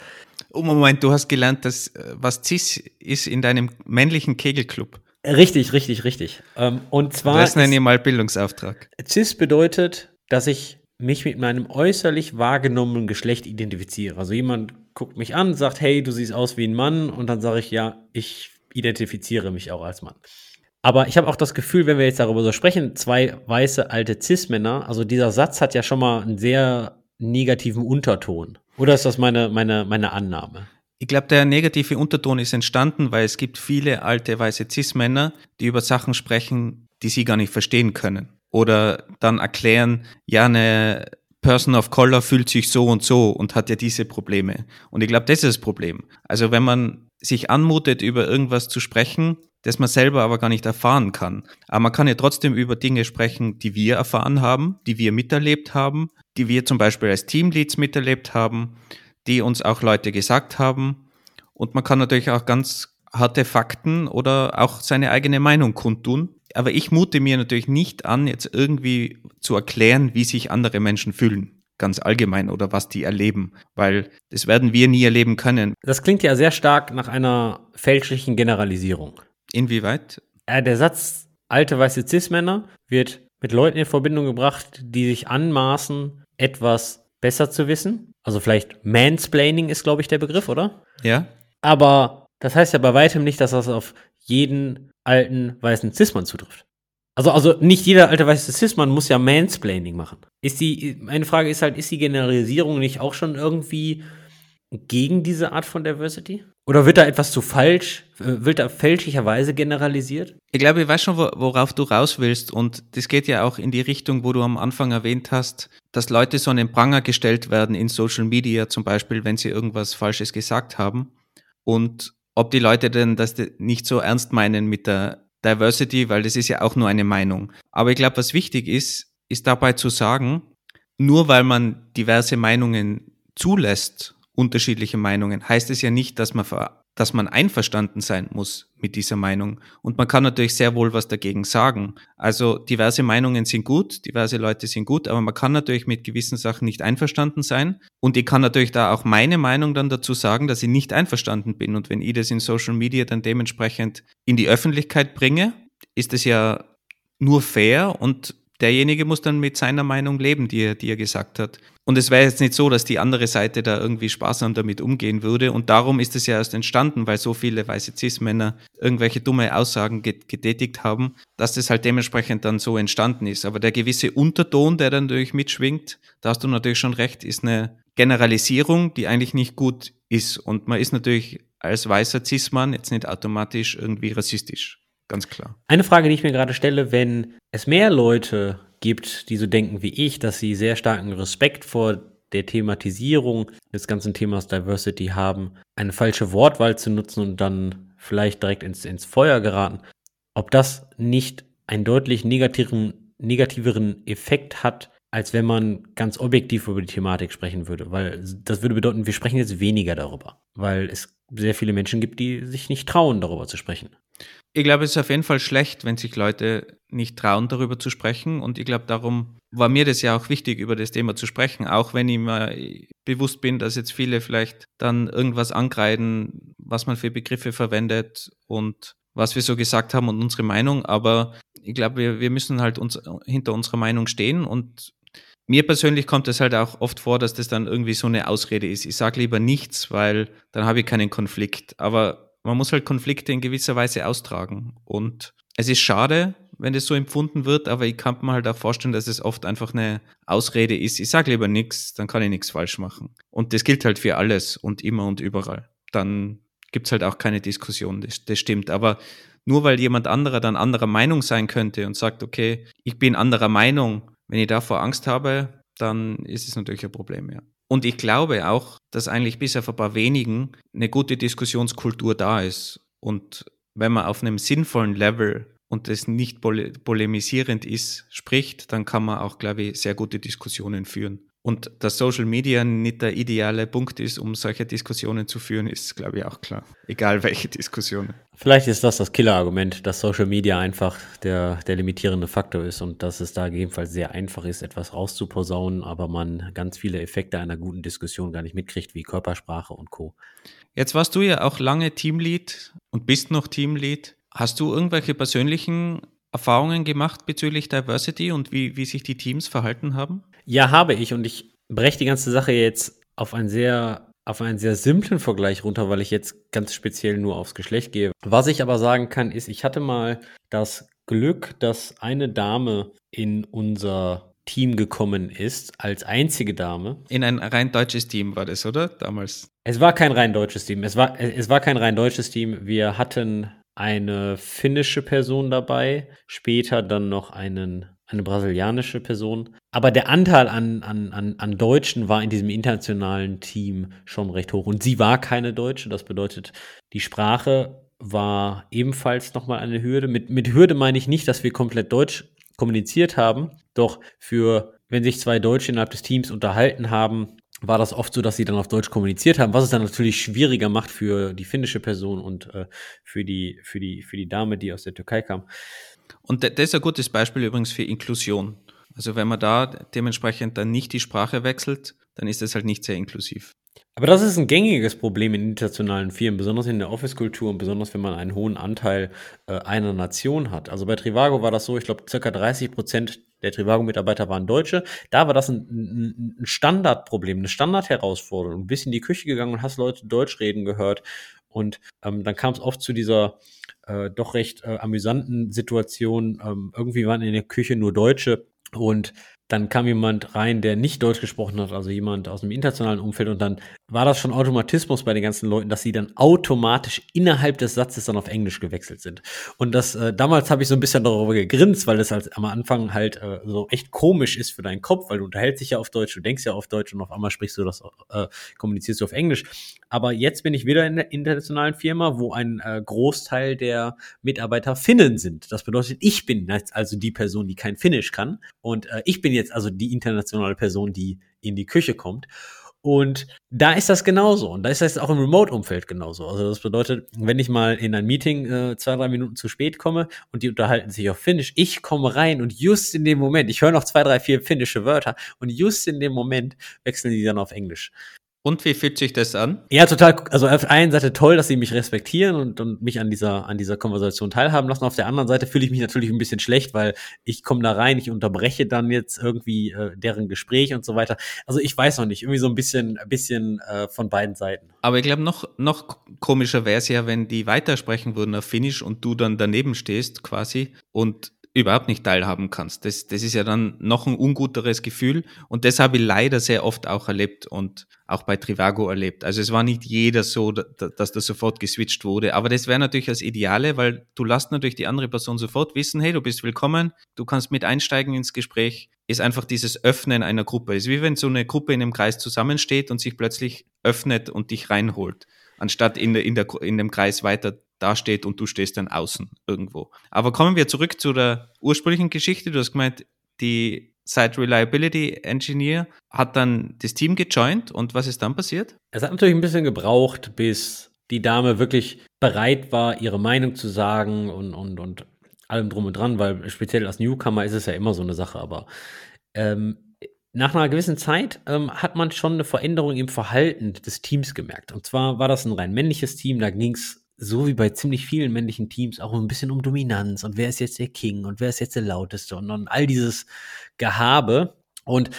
Oh Moment, du hast gelernt, dass was CIS ist in deinem männlichen Kegelclub. Richtig, richtig, richtig. Ähm, und zwar. Das nenne ich mal Bildungsauftrag. CIS bedeutet, dass ich mich mit meinem äußerlich wahrgenommenen Geschlecht identifiziere. Also jemand guckt mich an, sagt, hey, du siehst aus wie ein Mann und dann sage ich, ja, ich identifiziere mich auch als Mann. Aber ich habe auch das Gefühl, wenn wir jetzt darüber so sprechen, zwei weiße alte Cis-Männer, also dieser Satz hat ja schon mal einen sehr negativen Unterton. Oder ist das meine, meine, meine Annahme? Ich glaube, der negative Unterton ist entstanden, weil es gibt viele alte weiße Cis-Männer, die über Sachen sprechen, die sie gar nicht verstehen können oder dann erklären, ja, eine Person of Color fühlt sich so und so und hat ja diese Probleme. Und ich glaube, das ist das Problem. Also wenn man sich anmutet, über irgendwas zu sprechen, das man selber aber gar nicht erfahren kann. Aber man kann ja trotzdem über Dinge sprechen, die wir erfahren haben, die wir miterlebt haben, die wir zum Beispiel als Teamleads miterlebt haben, die uns auch Leute gesagt haben. Und man kann natürlich auch ganz harte Fakten oder auch seine eigene Meinung kundtun aber ich mute mir natürlich nicht an, jetzt irgendwie zu erklären, wie sich andere Menschen fühlen ganz allgemein oder was die erleben, weil das werden wir nie erleben können. Das klingt ja sehr stark nach einer fälschlichen Generalisierung. Inwieweit? Äh, der Satz alte weiße Cis-Männer wird mit Leuten in Verbindung gebracht, die sich anmaßen, etwas besser zu wissen. Also vielleicht Mansplaining ist, glaube ich, der Begriff, oder? Ja. Aber das heißt ja bei weitem nicht, dass das auf jeden alten weißen Cis-Mann zutrifft. Also, also nicht jeder alte weiße Cis-Mann muss ja Mansplaining machen. Ist die, meine Frage ist halt, ist die Generalisierung nicht auch schon irgendwie gegen diese Art von Diversity? Oder wird da etwas zu falsch, äh, wird da fälschlicherweise generalisiert? Ich glaube, ich weiß schon, worauf du raus willst. Und das geht ja auch in die Richtung, wo du am Anfang erwähnt hast, dass Leute so an den Pranger gestellt werden in Social Media zum Beispiel, wenn sie irgendwas Falsches gesagt haben. Und ob die Leute denn das nicht so ernst meinen mit der Diversity, weil das ist ja auch nur eine Meinung. Aber ich glaube, was wichtig ist, ist dabei zu sagen, nur weil man diverse Meinungen zulässt, unterschiedliche Meinungen, heißt es ja nicht, dass man dass man einverstanden sein muss mit dieser Meinung. Und man kann natürlich sehr wohl was dagegen sagen. Also diverse Meinungen sind gut, diverse Leute sind gut, aber man kann natürlich mit gewissen Sachen nicht einverstanden sein. Und ich kann natürlich da auch meine Meinung dann dazu sagen, dass ich nicht einverstanden bin. Und wenn ich das in Social Media dann dementsprechend in die Öffentlichkeit bringe, ist es ja nur fair und derjenige muss dann mit seiner Meinung leben, die er, die er gesagt hat. Und es wäre jetzt nicht so, dass die andere Seite da irgendwie sparsam damit umgehen würde. Und darum ist es ja erst entstanden, weil so viele weiße Cis-Männer irgendwelche dumme Aussagen getätigt haben, dass das halt dementsprechend dann so entstanden ist. Aber der gewisse Unterton, der dann natürlich mitschwingt, da hast du natürlich schon recht, ist eine Generalisierung, die eigentlich nicht gut ist. Und man ist natürlich als weißer Cis-Mann jetzt nicht automatisch irgendwie rassistisch. Ganz klar. Eine Frage, die ich mir gerade stelle, wenn es mehr Leute gibt, die so denken wie ich, dass sie sehr starken Respekt vor der Thematisierung des ganzen Themas Diversity haben, eine falsche Wortwahl zu nutzen und dann vielleicht direkt ins, ins Feuer geraten. ob das nicht einen deutlich negativeren, negativeren Effekt hat, als wenn man ganz objektiv über die Thematik sprechen würde. Weil das würde bedeuten, wir sprechen jetzt weniger darüber. Weil es sehr viele Menschen gibt, die sich nicht trauen, darüber zu sprechen. Ich glaube, es ist auf jeden Fall schlecht, wenn sich Leute nicht trauen, darüber zu sprechen. Und ich glaube, darum war mir das ja auch wichtig, über das Thema zu sprechen. Auch wenn ich mir bewusst bin, dass jetzt viele vielleicht dann irgendwas angreifen, was man für Begriffe verwendet und was wir so gesagt haben und unsere Meinung. Aber ich glaube, wir, wir müssen halt uns hinter unserer Meinung stehen und mir persönlich kommt es halt auch oft vor, dass das dann irgendwie so eine Ausrede ist. Ich sage lieber nichts, weil dann habe ich keinen Konflikt. Aber man muss halt Konflikte in gewisser Weise austragen. Und es ist schade, wenn das so empfunden wird, aber ich kann mir halt auch vorstellen, dass es oft einfach eine Ausrede ist. Ich sage lieber nichts, dann kann ich nichts falsch machen. Und das gilt halt für alles und immer und überall. Dann gibt es halt auch keine Diskussion, das, das stimmt. Aber nur weil jemand anderer dann anderer Meinung sein könnte und sagt, okay, ich bin anderer Meinung, wenn ich davor Angst habe, dann ist es natürlich ein Problem, ja. Und ich glaube auch, dass eigentlich bis auf ein paar wenigen eine gute Diskussionskultur da ist. Und wenn man auf einem sinnvollen Level und das nicht polemisierend ist, spricht, dann kann man auch, glaube ich, sehr gute Diskussionen führen. Und dass Social Media nicht der ideale Punkt ist, um solche Diskussionen zu führen, ist, glaube ich, auch klar. Egal welche Diskussionen. Vielleicht ist das das Killerargument, dass Social Media einfach der, der limitierende Faktor ist und dass es da jedenfalls sehr einfach ist, etwas rauszuposaunen, aber man ganz viele Effekte einer guten Diskussion gar nicht mitkriegt, wie Körpersprache und Co. Jetzt warst du ja auch lange Teamlead und bist noch Teamlead. Hast du irgendwelche persönlichen Erfahrungen gemacht bezüglich Diversity und wie, wie sich die Teams verhalten haben? Ja, habe ich und ich breche die ganze Sache jetzt auf einen sehr auf einen sehr simplen Vergleich runter, weil ich jetzt ganz speziell nur aufs Geschlecht gehe. Was ich aber sagen kann, ist, ich hatte mal das Glück, dass eine Dame in unser Team gekommen ist, als einzige Dame. In ein rein deutsches Team war das, oder? Damals. Es war kein rein deutsches Team. Es war, es war kein rein deutsches Team. Wir hatten eine finnische Person dabei, später dann noch einen, eine brasilianische Person. Aber der Anteil an, an, an, an Deutschen war in diesem internationalen Team schon recht hoch. Und sie war keine Deutsche, das bedeutet, die Sprache war ebenfalls nochmal eine Hürde. Mit, mit Hürde meine ich nicht, dass wir komplett Deutsch kommuniziert haben, doch für, wenn sich zwei Deutsche innerhalb des Teams unterhalten haben, war das oft so, dass sie dann auf Deutsch kommuniziert haben, was es dann natürlich schwieriger macht für die finnische Person und äh, für, die, für, die, für die Dame, die aus der Türkei kam. Und das ist ein gutes Beispiel übrigens für Inklusion. Also wenn man da dementsprechend dann nicht die Sprache wechselt, dann ist das halt nicht sehr inklusiv. Aber das ist ein gängiges Problem in internationalen Firmen, besonders in der Office-Kultur und besonders wenn man einen hohen Anteil äh, einer Nation hat. Also bei Trivago war das so, ich glaube, circa 30 Prozent der Trivago-Mitarbeiter waren Deutsche. Da war das ein, ein, ein Standardproblem, eine Standardherausforderung. Du bist in die Küche gegangen und hast Leute Deutsch reden gehört. Und ähm, dann kam es oft zu dieser äh, doch recht äh, amüsanten Situation. Ähm, irgendwie waren in der Küche nur Deutsche und dann kam jemand rein, der nicht Deutsch gesprochen hat, also jemand aus dem internationalen Umfeld und dann war das schon Automatismus bei den ganzen Leuten, dass sie dann automatisch innerhalb des Satzes dann auf Englisch gewechselt sind. Und das äh, damals habe ich so ein bisschen darüber gegrinst, weil das halt am Anfang halt äh, so echt komisch ist für deinen Kopf, weil du unterhältst dich ja auf Deutsch, du denkst ja auf Deutsch und auf einmal sprichst du das, äh, kommunizierst du auf Englisch. Aber jetzt bin ich wieder in der internationalen Firma, wo ein äh, Großteil der Mitarbeiter Finnen sind. Das bedeutet, ich bin also die Person, die kein Finnisch kann und äh, ich bin jetzt also die internationale Person, die in die Küche kommt. Und da ist das genauso. Und da ist das auch im Remote-Umfeld genauso. Also das bedeutet, wenn ich mal in ein Meeting äh, zwei, drei Minuten zu spät komme und die unterhalten sich auf Finnisch, ich komme rein und just in dem Moment, ich höre noch zwei, drei, vier finnische Wörter und just in dem Moment wechseln die dann auf Englisch. Und wie fühlt sich das an? Ja, total. Also auf der einen Seite toll, dass sie mich respektieren und, und mich an dieser, an dieser Konversation teilhaben lassen. Auf der anderen Seite fühle ich mich natürlich ein bisschen schlecht, weil ich komme da rein, ich unterbreche dann jetzt irgendwie äh, deren Gespräch und so weiter. Also ich weiß noch nicht, irgendwie so ein bisschen, ein bisschen äh, von beiden Seiten. Aber ich glaube, noch, noch komischer wäre es ja, wenn die weitersprechen würden auf Finnisch und du dann daneben stehst quasi und überhaupt nicht teilhaben kannst. Das, das ist ja dann noch ein unguteres Gefühl und das habe ich leider sehr oft auch erlebt und auch bei Trivago erlebt. Also es war nicht jeder so, dass da sofort geswitcht wurde, aber das wäre natürlich das Ideale, weil du lässt natürlich die andere Person sofort wissen, hey, du bist willkommen, du kannst mit einsteigen ins Gespräch, ist einfach dieses Öffnen einer Gruppe. Es ist wie wenn so eine Gruppe in einem Kreis zusammensteht und sich plötzlich öffnet und dich reinholt, anstatt in, der, in, der, in dem Kreis weiter dasteht und du stehst dann außen irgendwo. Aber kommen wir zurück zu der ursprünglichen Geschichte. Du hast gemeint, die Site Reliability Engineer hat dann das Team gejoint und was ist dann passiert? Es hat natürlich ein bisschen gebraucht, bis die Dame wirklich bereit war, ihre Meinung zu sagen und, und, und allem drum und dran, weil speziell als Newcomer ist es ja immer so eine Sache, aber ähm, nach einer gewissen Zeit ähm, hat man schon eine Veränderung im Verhalten des Teams gemerkt. Und zwar war das ein rein männliches Team, da ging es so wie bei ziemlich vielen männlichen Teams auch ein bisschen um Dominanz und wer ist jetzt der King und wer ist jetzt der lauteste und, und all dieses Gehabe. Und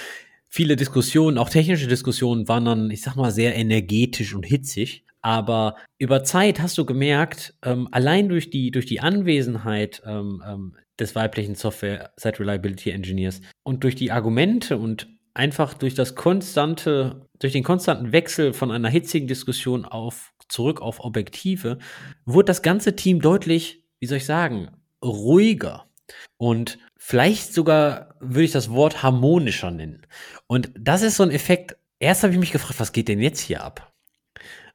viele Diskussionen, auch technische Diskussionen, waren dann, ich sag mal, sehr energetisch und hitzig. Aber über Zeit hast du gemerkt, ähm, allein durch die, durch die Anwesenheit ähm, ähm, des weiblichen Software Site Reliability Engineers und durch die Argumente und einfach durch das konstante, durch den konstanten Wechsel von einer hitzigen Diskussion auf zurück auf Objektive, wurde das ganze Team deutlich, wie soll ich sagen, ruhiger und vielleicht sogar würde ich das Wort harmonischer nennen. Und das ist so ein Effekt. Erst habe ich mich gefragt, was geht denn jetzt hier ab?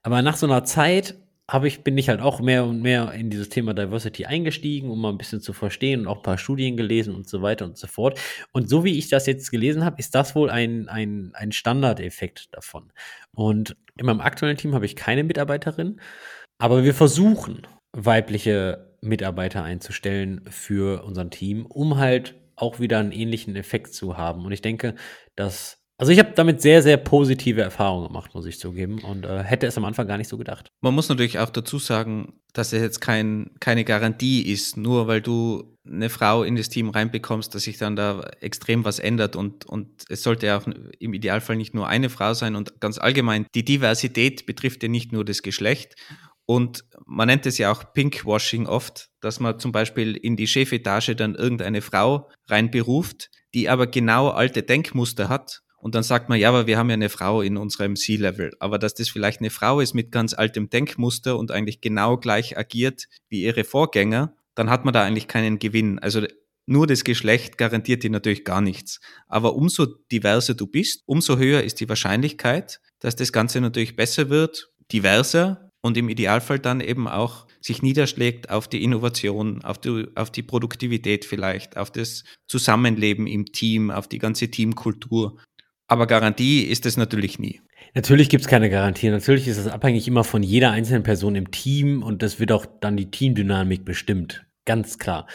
Aber nach so einer Zeit habe ich, bin ich halt auch mehr und mehr in dieses Thema Diversity eingestiegen, um mal ein bisschen zu verstehen und auch ein paar Studien gelesen und so weiter und so fort. Und so wie ich das jetzt gelesen habe, ist das wohl ein, ein, ein Standardeffekt davon. Und in meinem aktuellen Team habe ich keine Mitarbeiterin, aber wir versuchen, weibliche Mitarbeiter einzustellen für unser Team, um halt auch wieder einen ähnlichen Effekt zu haben. Und ich denke, dass also ich habe damit sehr, sehr positive Erfahrungen gemacht, muss ich zugeben, und äh, hätte es am Anfang gar nicht so gedacht. Man muss natürlich auch dazu sagen, dass es jetzt kein, keine Garantie ist, nur weil du eine Frau in das Team reinbekommst, dass sich dann da extrem was ändert. Und, und es sollte ja auch im Idealfall nicht nur eine Frau sein. Und ganz allgemein, die Diversität betrifft ja nicht nur das Geschlecht. Und man nennt es ja auch Pinkwashing oft, dass man zum Beispiel in die Chefetage dann irgendeine Frau reinberuft, die aber genau alte Denkmuster hat und dann sagt man, ja, aber wir haben ja eine Frau in unserem C-Level. Aber dass das vielleicht eine Frau ist mit ganz altem Denkmuster und eigentlich genau gleich agiert wie ihre Vorgänger, dann hat man da eigentlich keinen Gewinn. Also nur das Geschlecht garantiert dir natürlich gar nichts. Aber umso diverser du bist, umso höher ist die Wahrscheinlichkeit, dass das Ganze natürlich besser wird, diverser und im Idealfall dann eben auch sich niederschlägt auf die Innovation, auf die, auf die Produktivität vielleicht, auf das Zusammenleben im Team, auf die ganze Teamkultur. Aber Garantie ist es natürlich nie. Natürlich gibt es keine Garantie. Natürlich ist es abhängig immer von jeder einzelnen Person im Team und das wird auch dann die Teamdynamik bestimmt. Ganz klar.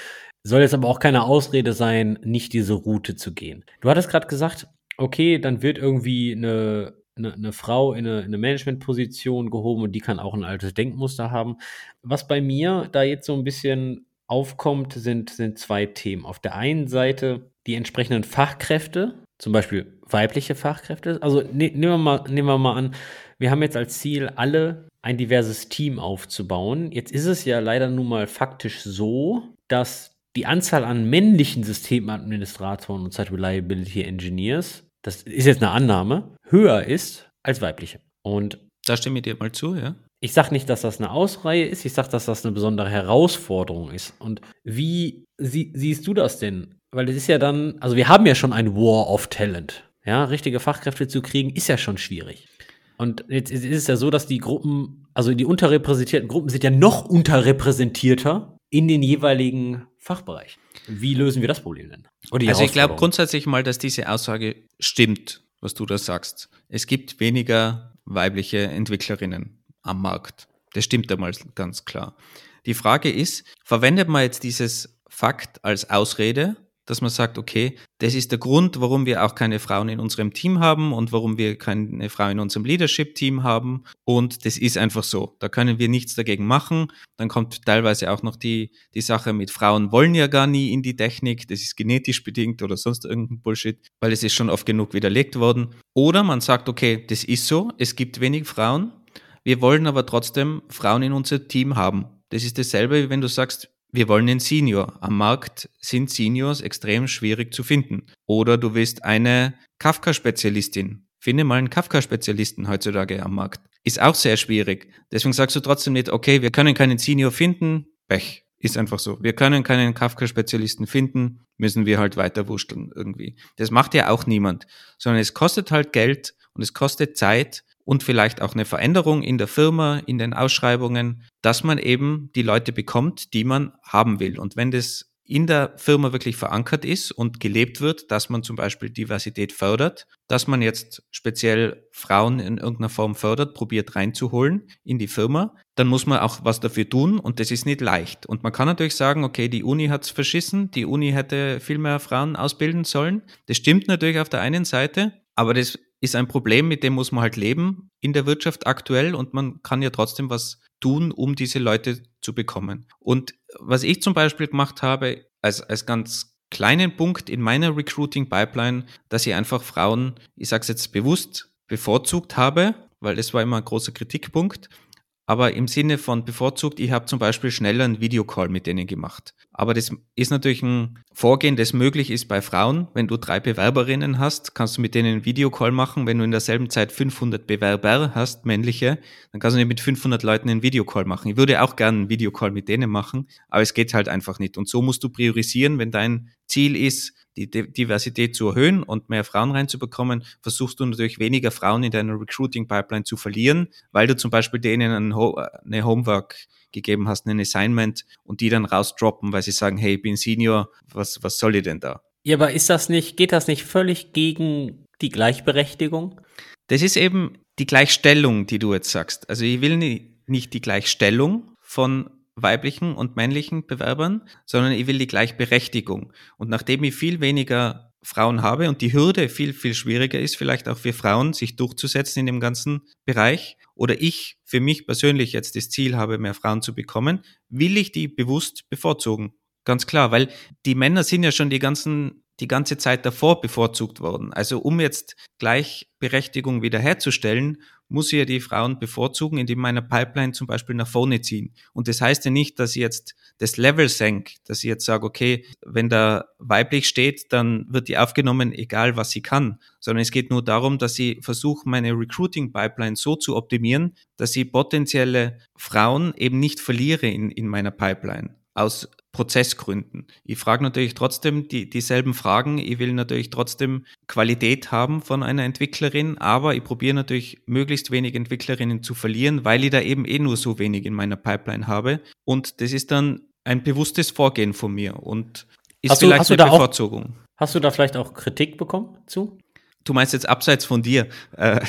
Soll jetzt aber auch keine Ausrede sein, nicht diese Route zu gehen. Du hattest gerade gesagt, okay, dann wird irgendwie eine, eine, eine Frau in eine, in eine Managementposition gehoben und die kann auch ein altes Denkmuster haben. Was bei mir da jetzt so ein bisschen aufkommt, sind, sind zwei Themen. Auf der einen Seite die entsprechenden Fachkräfte, zum Beispiel weibliche Fachkräfte. Also ne, nehmen, wir mal, nehmen wir mal an, wir haben jetzt als Ziel, alle ein diverses Team aufzubauen. Jetzt ist es ja leider nun mal faktisch so, dass die Anzahl an männlichen Systemadministratoren und Site Reliability Engineers, das ist jetzt eine Annahme, höher ist als weibliche. Und da stimme ich dir mal zu, ja. Ich sage nicht, dass das eine Ausreihe ist, ich sage, dass das eine besondere Herausforderung ist. Und wie sie, siehst du das denn? Weil es ist ja dann, also wir haben ja schon ein War of Talent. Ja, richtige Fachkräfte zu kriegen, ist ja schon schwierig. Und jetzt ist es ja so, dass die Gruppen, also die unterrepräsentierten Gruppen sind ja noch unterrepräsentierter in den jeweiligen Fachbereichen. Wie lösen wir das Problem denn? also ich glaube grundsätzlich mal, dass diese Aussage stimmt, was du da sagst. Es gibt weniger weibliche Entwicklerinnen am Markt. Das stimmt einmal ganz klar. Die Frage ist, verwendet man jetzt dieses Fakt als Ausrede dass man sagt, okay, das ist der Grund, warum wir auch keine Frauen in unserem Team haben und warum wir keine Frau in unserem Leadership-Team haben. Und das ist einfach so. Da können wir nichts dagegen machen. Dann kommt teilweise auch noch die, die Sache mit Frauen wollen ja gar nie in die Technik. Das ist genetisch bedingt oder sonst irgendein Bullshit, weil es ist schon oft genug widerlegt worden. Oder man sagt, okay, das ist so. Es gibt wenig Frauen. Wir wollen aber trotzdem Frauen in unser Team haben. Das ist dasselbe, wie wenn du sagst, wir wollen einen Senior. Am Markt sind Seniors extrem schwierig zu finden. Oder du willst eine Kafka-Spezialistin. Finde mal einen Kafka-Spezialisten heutzutage am Markt. Ist auch sehr schwierig. Deswegen sagst du trotzdem nicht, okay, wir können keinen Senior finden. Pech. Ist einfach so. Wir können keinen Kafka-Spezialisten finden, müssen wir halt weiter wurschteln irgendwie. Das macht ja auch niemand. Sondern es kostet halt Geld und es kostet Zeit und vielleicht auch eine Veränderung in der Firma, in den Ausschreibungen, dass man eben die Leute bekommt, die man haben will. Und wenn das in der Firma wirklich verankert ist und gelebt wird, dass man zum Beispiel Diversität fördert, dass man jetzt speziell Frauen in irgendeiner Form fördert, probiert reinzuholen in die Firma, dann muss man auch was dafür tun und das ist nicht leicht. Und man kann natürlich sagen, okay, die Uni hat's verschissen, die Uni hätte viel mehr Frauen ausbilden sollen. Das stimmt natürlich auf der einen Seite, aber das ist ein Problem, mit dem muss man halt leben in der Wirtschaft aktuell und man kann ja trotzdem was tun, um diese Leute zu bekommen. Und was ich zum Beispiel gemacht habe, als, als ganz kleinen Punkt in meiner Recruiting Pipeline, dass ich einfach Frauen, ich sage es jetzt bewusst, bevorzugt habe, weil das war immer ein großer Kritikpunkt. Aber im Sinne von bevorzugt, ich habe zum Beispiel schneller einen Videocall mit denen gemacht. Aber das ist natürlich ein Vorgehen, das möglich ist bei Frauen. Wenn du drei Bewerberinnen hast, kannst du mit denen einen Videocall machen. Wenn du in derselben Zeit 500 Bewerber hast, männliche, dann kannst du nicht mit 500 Leuten einen Videocall machen. Ich würde auch gerne einen Videocall mit denen machen, aber es geht halt einfach nicht. Und so musst du priorisieren, wenn dein Ziel ist, die Diversität zu erhöhen und mehr Frauen reinzubekommen, versuchst du natürlich weniger Frauen in deiner Recruiting-Pipeline zu verlieren, weil du zum Beispiel denen Ho eine Homework gegeben hast, ein Assignment und die dann rausdroppen, weil sie sagen, hey, ich bin Senior, was, was soll ich denn da? Ja, aber ist das nicht, geht das nicht völlig gegen die Gleichberechtigung? Das ist eben die Gleichstellung, die du jetzt sagst. Also ich will nicht die Gleichstellung von weiblichen und männlichen Bewerbern, sondern ich will die Gleichberechtigung. Und nachdem ich viel weniger Frauen habe und die Hürde viel, viel schwieriger ist, vielleicht auch für Frauen, sich durchzusetzen in dem ganzen Bereich, oder ich für mich persönlich jetzt das Ziel habe, mehr Frauen zu bekommen, will ich die bewusst bevorzugen. Ganz klar, weil die Männer sind ja schon die ganzen die ganze Zeit davor bevorzugt worden. Also um jetzt Gleichberechtigung wiederherzustellen, muss ich ja die Frauen bevorzugen, indem meine Pipeline zum Beispiel nach vorne ziehen. Und das heißt ja nicht, dass ich jetzt das Level senke, dass ich jetzt sage, okay, wenn da weiblich steht, dann wird die aufgenommen, egal was sie kann, sondern es geht nur darum, dass ich versuche, meine Recruiting-Pipeline so zu optimieren, dass ich potenzielle Frauen eben nicht verliere in, in meiner Pipeline aus Prozessgründen. Ich frage natürlich trotzdem die, dieselben Fragen. Ich will natürlich trotzdem Qualität haben von einer Entwicklerin, aber ich probiere natürlich möglichst wenig Entwicklerinnen zu verlieren, weil ich da eben eh nur so wenig in meiner Pipeline habe. Und das ist dann ein bewusstes Vorgehen von mir und ist hast vielleicht du, eine Bevorzugung. Auch, hast du da vielleicht auch Kritik bekommen zu? Du meinst jetzt abseits von dir. Äh,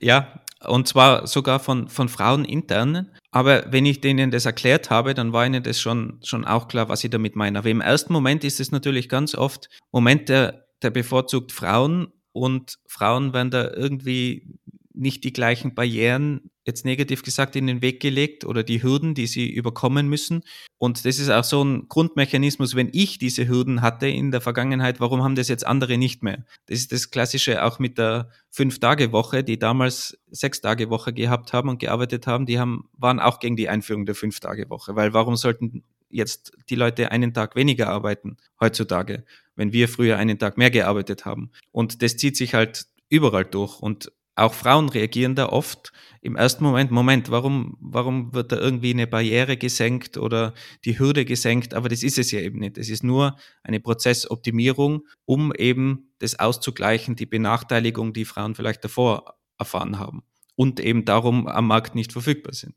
ja, und zwar sogar von, von Frauen intern. Aber wenn ich denen das erklärt habe, dann war ihnen das schon, schon auch klar, was ich damit meine. Aber im ersten Moment ist es natürlich ganz oft Moment, der, der bevorzugt Frauen und Frauen werden da irgendwie nicht die gleichen Barrieren, jetzt negativ gesagt, in den Weg gelegt oder die Hürden, die sie überkommen müssen. Und das ist auch so ein Grundmechanismus, wenn ich diese Hürden hatte in der Vergangenheit, warum haben das jetzt andere nicht mehr? Das ist das Klassische auch mit der Fünf-Tage-Woche, die damals Sechs-Tage-Woche gehabt haben und gearbeitet haben, die haben, waren auch gegen die Einführung der Fünf-Tage-Woche, weil warum sollten jetzt die Leute einen Tag weniger arbeiten heutzutage, wenn wir früher einen Tag mehr gearbeitet haben? Und das zieht sich halt überall durch und auch Frauen reagieren da oft im ersten Moment, Moment, warum, warum wird da irgendwie eine Barriere gesenkt oder die Hürde gesenkt? Aber das ist es ja eben nicht. Es ist nur eine Prozessoptimierung, um eben das auszugleichen, die Benachteiligung, die Frauen vielleicht davor erfahren haben und eben darum am Markt nicht verfügbar sind.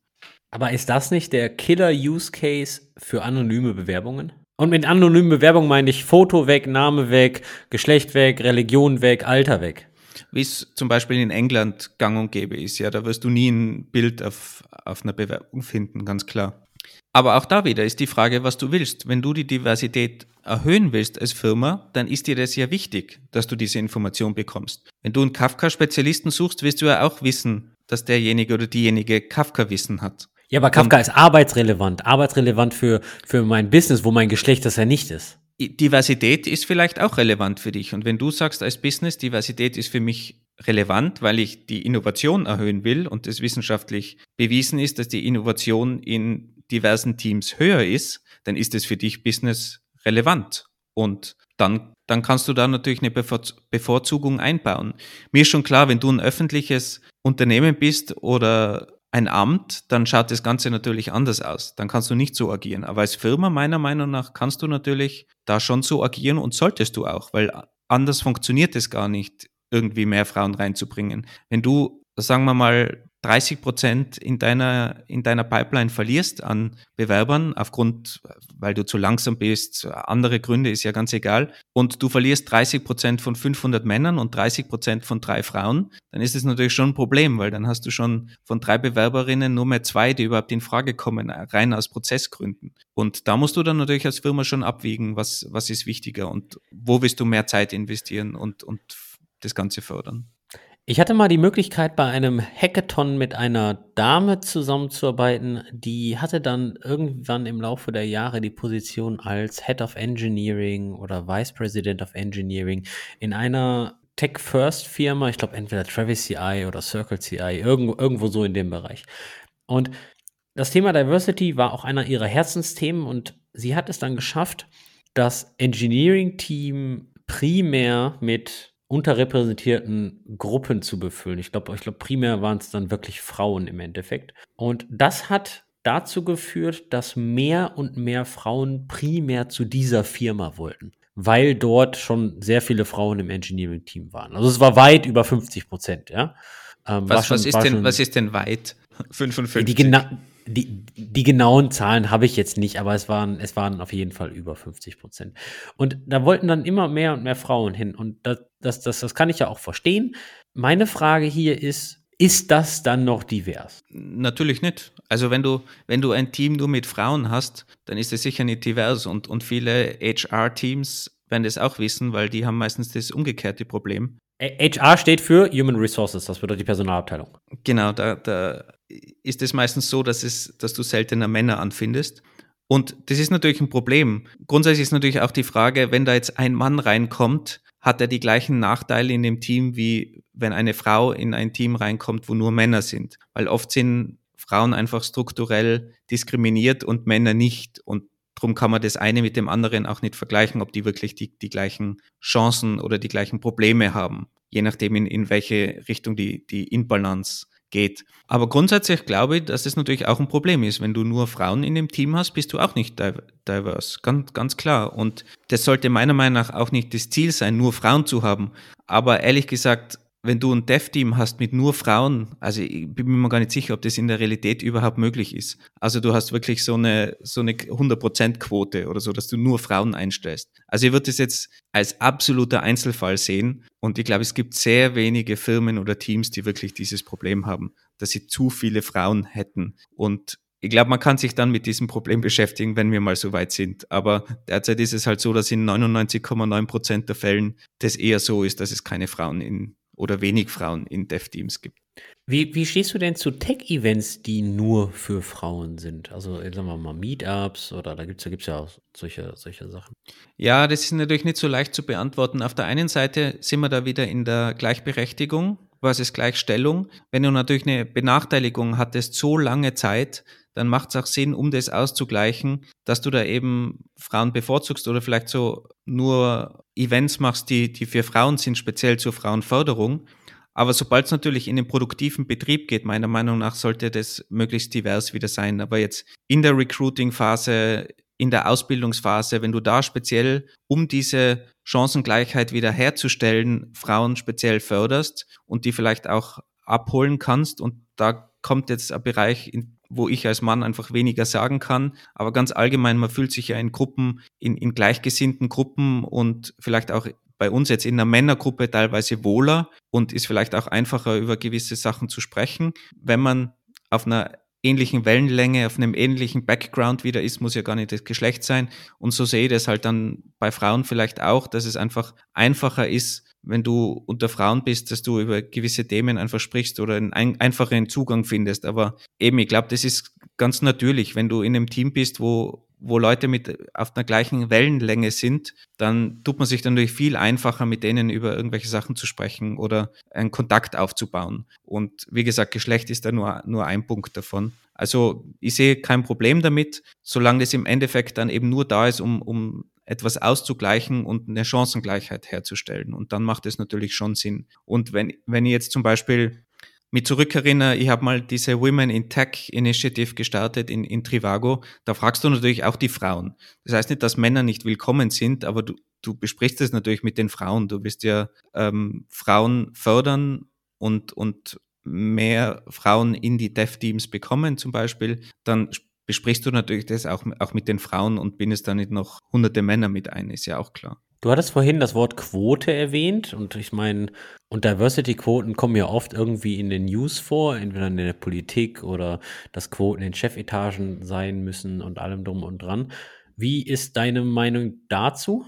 Aber ist das nicht der Killer-Use-Case für anonyme Bewerbungen? Und mit anonymen Bewerbungen meine ich Foto weg, Name weg, Geschlecht weg, Religion weg, Alter weg wie es zum Beispiel in England gang und gäbe ist. Ja, da wirst du nie ein Bild auf, auf einer Bewerbung finden, ganz klar. Aber auch da wieder ist die Frage, was du willst. Wenn du die Diversität erhöhen willst als Firma, dann ist dir das ja wichtig, dass du diese Information bekommst. Wenn du einen Kafka-Spezialisten suchst, wirst du ja auch wissen, dass derjenige oder diejenige Kafka-Wissen hat. Ja, aber Kafka und ist arbeitsrelevant. Arbeitsrelevant für, für mein Business, wo mein Geschlecht das ja nicht ist. Diversität ist vielleicht auch relevant für dich. Und wenn du sagst als Business, Diversität ist für mich relevant, weil ich die Innovation erhöhen will und es wissenschaftlich bewiesen ist, dass die Innovation in diversen Teams höher ist, dann ist es für dich Business relevant. Und dann, dann kannst du da natürlich eine Bevorzugung einbauen. Mir ist schon klar, wenn du ein öffentliches Unternehmen bist oder ein Amt, dann schaut das Ganze natürlich anders aus. Dann kannst du nicht so agieren. Aber als Firma, meiner Meinung nach, kannst du natürlich da schon so agieren und solltest du auch, weil anders funktioniert es gar nicht, irgendwie mehr Frauen reinzubringen. Wenn du sagen wir mal, 30 Prozent in deiner, in deiner Pipeline verlierst an Bewerbern aufgrund, weil du zu langsam bist, andere Gründe ist ja ganz egal, und du verlierst 30 Prozent von 500 Männern und 30 Prozent von drei Frauen, dann ist es natürlich schon ein Problem, weil dann hast du schon von drei Bewerberinnen nur mehr zwei, die überhaupt in Frage kommen, rein aus Prozessgründen. Und da musst du dann natürlich als Firma schon abwiegen, was, was ist wichtiger und wo willst du mehr Zeit investieren und, und das Ganze fördern. Ich hatte mal die Möglichkeit, bei einem Hackathon mit einer Dame zusammenzuarbeiten, die hatte dann irgendwann im Laufe der Jahre die Position als Head of Engineering oder Vice President of Engineering in einer Tech-First-Firma, ich glaube entweder Travis CI oder Circle CI, irgendwo, irgendwo so in dem Bereich. Und das Thema Diversity war auch einer ihrer Herzensthemen und sie hat es dann geschafft, das Engineering-Team primär mit unterrepräsentierten Gruppen zu befüllen. Ich glaube, ich glaube, primär waren es dann wirklich Frauen im Endeffekt. Und das hat dazu geführt, dass mehr und mehr Frauen primär zu dieser Firma wollten, weil dort schon sehr viele Frauen im Engineering-Team waren. Also es war weit über 50 Prozent, ja. Ähm, was, schon, was, ist denn, was ist denn weit? 55. Die, gena die, die genauen Zahlen habe ich jetzt nicht, aber es waren, es waren auf jeden Fall über 50 Prozent. Und da wollten dann immer mehr und mehr Frauen hin. Und das, das, das, das kann ich ja auch verstehen. Meine Frage hier ist, ist das dann noch divers? Natürlich nicht. Also wenn du, wenn du ein Team nur mit Frauen hast, dann ist es sicher nicht divers. Und, und viele HR-Teams werden das auch wissen, weil die haben meistens das umgekehrte Problem. HR steht für Human Resources, das bedeutet die Personalabteilung. Genau, da, da ist es meistens so, dass, es, dass du seltener Männer anfindest. Und das ist natürlich ein Problem. Grundsätzlich ist natürlich auch die Frage, wenn da jetzt ein Mann reinkommt, hat er die gleichen Nachteile in dem Team, wie wenn eine Frau in ein Team reinkommt, wo nur Männer sind. Weil oft sind Frauen einfach strukturell diskriminiert und Männer nicht. Und darum kann man das eine mit dem anderen auch nicht vergleichen, ob die wirklich die, die gleichen Chancen oder die gleichen Probleme haben. Je nachdem, in, in welche Richtung die, die Inbalance geht. Aber grundsätzlich glaube ich, dass das natürlich auch ein Problem ist. Wenn du nur Frauen in dem Team hast, bist du auch nicht diverse. Ganz, ganz klar. Und das sollte meiner Meinung nach auch nicht das Ziel sein, nur Frauen zu haben. Aber ehrlich gesagt, wenn du ein Dev-Team hast mit nur Frauen, also ich bin mir gar nicht sicher, ob das in der Realität überhaupt möglich ist. Also du hast wirklich so eine, so eine 100%-Quote oder so, dass du nur Frauen einstellst. Also ich würde das jetzt als absoluter Einzelfall sehen und ich glaube, es gibt sehr wenige Firmen oder Teams, die wirklich dieses Problem haben, dass sie zu viele Frauen hätten. Und ich glaube, man kann sich dann mit diesem Problem beschäftigen, wenn wir mal so weit sind. Aber derzeit ist es halt so, dass in 99,9 Prozent der Fällen das eher so ist, dass es keine Frauen in oder wenig Frauen in Dev-Teams gibt. Wie, wie stehst du denn zu Tech-Events, die nur für Frauen sind? Also sagen wir mal Meetups oder da gibt es gibt's ja auch solche, solche Sachen. Ja, das ist natürlich nicht so leicht zu beantworten. Auf der einen Seite sind wir da wieder in der Gleichberechtigung versus Gleichstellung. Wenn du natürlich eine Benachteiligung hattest, so lange Zeit, dann macht es auch Sinn, um das auszugleichen, dass du da eben Frauen bevorzugst oder vielleicht so nur Events machst, die, die für Frauen sind, speziell zur Frauenförderung. Aber sobald es natürlich in den produktiven Betrieb geht, meiner Meinung nach, sollte das möglichst divers wieder sein. Aber jetzt in der Recruiting-Phase, in der Ausbildungsphase, wenn du da speziell, um diese Chancengleichheit wieder herzustellen, Frauen speziell förderst und die vielleicht auch abholen kannst und da kommt jetzt ein Bereich, in, wo ich als Mann einfach weniger sagen kann. Aber ganz allgemein, man fühlt sich ja in Gruppen, in, in gleichgesinnten Gruppen und vielleicht auch bei uns jetzt in einer Männergruppe teilweise wohler und ist vielleicht auch einfacher über gewisse Sachen zu sprechen. Wenn man auf einer ähnlichen Wellenlänge, auf einem ähnlichen Background wieder ist, muss ja gar nicht das Geschlecht sein. Und so sehe ich das halt dann bei Frauen vielleicht auch, dass es einfach einfacher ist, wenn du unter Frauen bist, dass du über gewisse Themen einfach sprichst oder einen ein, einfacheren Zugang findest. Aber eben, ich glaube, das ist ganz natürlich. Wenn du in einem Team bist, wo, wo Leute mit auf einer gleichen Wellenlänge sind, dann tut man sich dann natürlich viel einfacher, mit denen über irgendwelche Sachen zu sprechen oder einen Kontakt aufzubauen. Und wie gesagt, Geschlecht ist da nur, nur ein Punkt davon. Also ich sehe kein Problem damit, solange das im Endeffekt dann eben nur da ist, um, um etwas auszugleichen und eine Chancengleichheit herzustellen. Und dann macht es natürlich schon Sinn. Und wenn, wenn ich jetzt zum Beispiel mich zurückerinnere, ich habe mal diese Women in Tech Initiative gestartet in, in Trivago, da fragst du natürlich auch die Frauen. Das heißt nicht, dass Männer nicht willkommen sind, aber du, du besprichst es natürlich mit den Frauen. Du wirst ja ähm, Frauen fördern und, und mehr Frauen in die Dev-Teams bekommen zum Beispiel, dann besprichst du natürlich das auch, auch mit den Frauen und bindest da nicht noch hunderte Männer mit ein, ist ja auch klar. Du hattest vorhin das Wort Quote erwähnt und ich meine, und Diversity-Quoten kommen ja oft irgendwie in den News vor, entweder in der Politik oder dass Quoten in Chefetagen sein müssen und allem drum und dran. Wie ist deine Meinung dazu?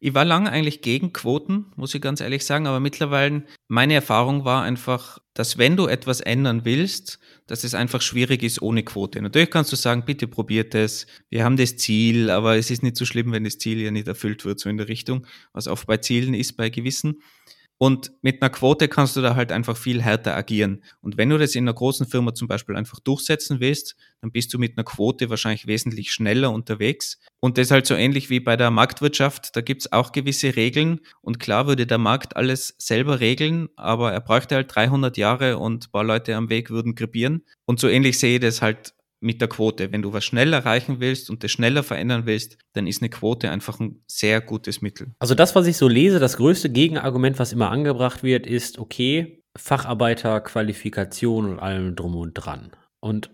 Ich war lange eigentlich gegen Quoten, muss ich ganz ehrlich sagen, aber mittlerweile meine Erfahrung war einfach, dass wenn du etwas ändern willst, dass es einfach schwierig ist ohne Quote. Natürlich kannst du sagen, bitte probiert es, wir haben das Ziel, aber es ist nicht so schlimm, wenn das Ziel ja nicht erfüllt wird, so in der Richtung, was oft bei Zielen ist bei gewissen. Und mit einer Quote kannst du da halt einfach viel härter agieren. Und wenn du das in einer großen Firma zum Beispiel einfach durchsetzen willst, dann bist du mit einer Quote wahrscheinlich wesentlich schneller unterwegs. Und das ist halt so ähnlich wie bei der Marktwirtschaft. Da gibt's auch gewisse Regeln. Und klar würde der Markt alles selber regeln, aber er bräuchte halt 300 Jahre und paar Leute am Weg würden krepieren. Und so ähnlich sehe ich das halt mit der Quote. Wenn du was schnell erreichen willst und das schneller verändern willst, dann ist eine Quote einfach ein sehr gutes Mittel. Also das, was ich so lese, das größte Gegenargument, was immer angebracht wird, ist, okay, Facharbeiter, Qualifikation und allem drum und dran. Und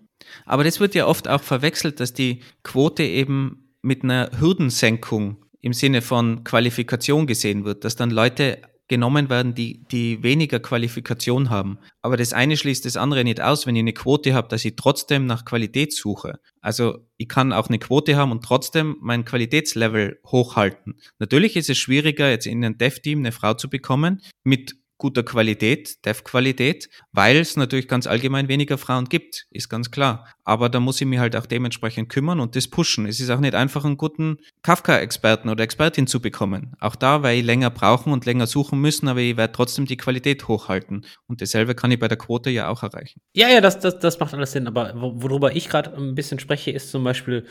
aber das wird ja oft auch verwechselt, dass die Quote eben mit einer Hürdensenkung im Sinne von Qualifikation gesehen wird, dass dann Leute genommen werden, die, die weniger Qualifikation haben. Aber das eine schließt das andere nicht aus, wenn ich eine Quote habe, dass ich trotzdem nach Qualität suche. Also ich kann auch eine Quote haben und trotzdem mein Qualitätslevel hochhalten. Natürlich ist es schwieriger, jetzt in ein Dev-Team eine Frau zu bekommen mit guter Qualität, Dev-Qualität, weil es natürlich ganz allgemein weniger Frauen gibt, ist ganz klar. Aber da muss ich mich halt auch dementsprechend kümmern und das pushen. Es ist auch nicht einfach, einen guten Kafka-Experten oder Expertin zu bekommen. Auch da werde ich länger brauchen und länger suchen müssen, aber ich werde trotzdem die Qualität hochhalten. Und dasselbe kann ich bei der Quote ja auch erreichen. Ja, ja, das, das, das macht alles Sinn. Aber worüber ich gerade ein bisschen spreche, ist zum Beispiel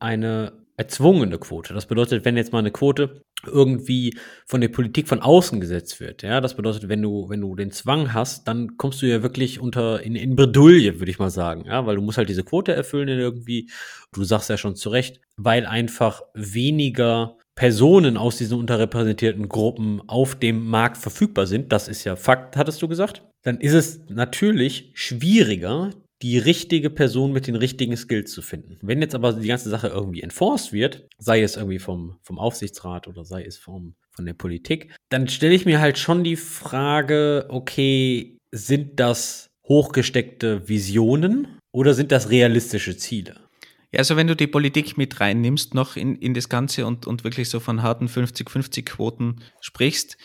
eine erzwungene Quote. Das bedeutet, wenn jetzt mal eine Quote irgendwie von der Politik von außen gesetzt wird, ja, das bedeutet, wenn du, wenn du den Zwang hast, dann kommst du ja wirklich unter, in, in Bredouille, würde ich mal sagen, ja, weil du musst halt diese Quote erfüllen irgendwie, du sagst ja schon zu Recht, weil einfach weniger Personen aus diesen unterrepräsentierten Gruppen auf dem Markt verfügbar sind, das ist ja Fakt, hattest du gesagt, dann ist es natürlich schwieriger, die richtige Person mit den richtigen Skills zu finden. Wenn jetzt aber die ganze Sache irgendwie enforced wird, sei es irgendwie vom, vom Aufsichtsrat oder sei es vom, von der Politik, dann stelle ich mir halt schon die Frage, okay, sind das hochgesteckte Visionen oder sind das realistische Ziele? Ja, also wenn du die Politik mit reinnimmst noch in, in das Ganze und, und wirklich so von harten 50-50-Quoten sprichst,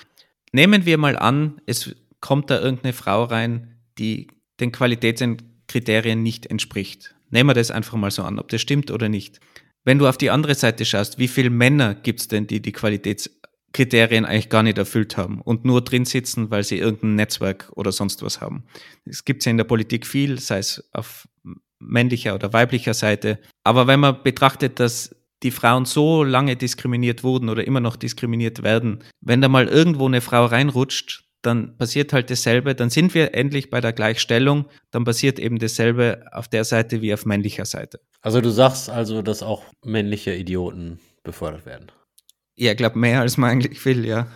nehmen wir mal an, es kommt da irgendeine Frau rein, die den Qualitätsentwicklung Kriterien nicht entspricht. Nehmen wir das einfach mal so an, ob das stimmt oder nicht. Wenn du auf die andere Seite schaust, wie viele Männer gibt es denn, die die Qualitätskriterien eigentlich gar nicht erfüllt haben und nur drin sitzen, weil sie irgendein Netzwerk oder sonst was haben? Es gibt ja in der Politik viel, sei es auf männlicher oder weiblicher Seite. Aber wenn man betrachtet, dass die Frauen so lange diskriminiert wurden oder immer noch diskriminiert werden, wenn da mal irgendwo eine Frau reinrutscht, dann passiert halt dasselbe, dann sind wir endlich bei der Gleichstellung, dann passiert eben dasselbe auf der Seite wie auf männlicher Seite. Also du sagst also, dass auch männliche Idioten befördert werden. Ja, ich glaube mehr als man eigentlich will, ja.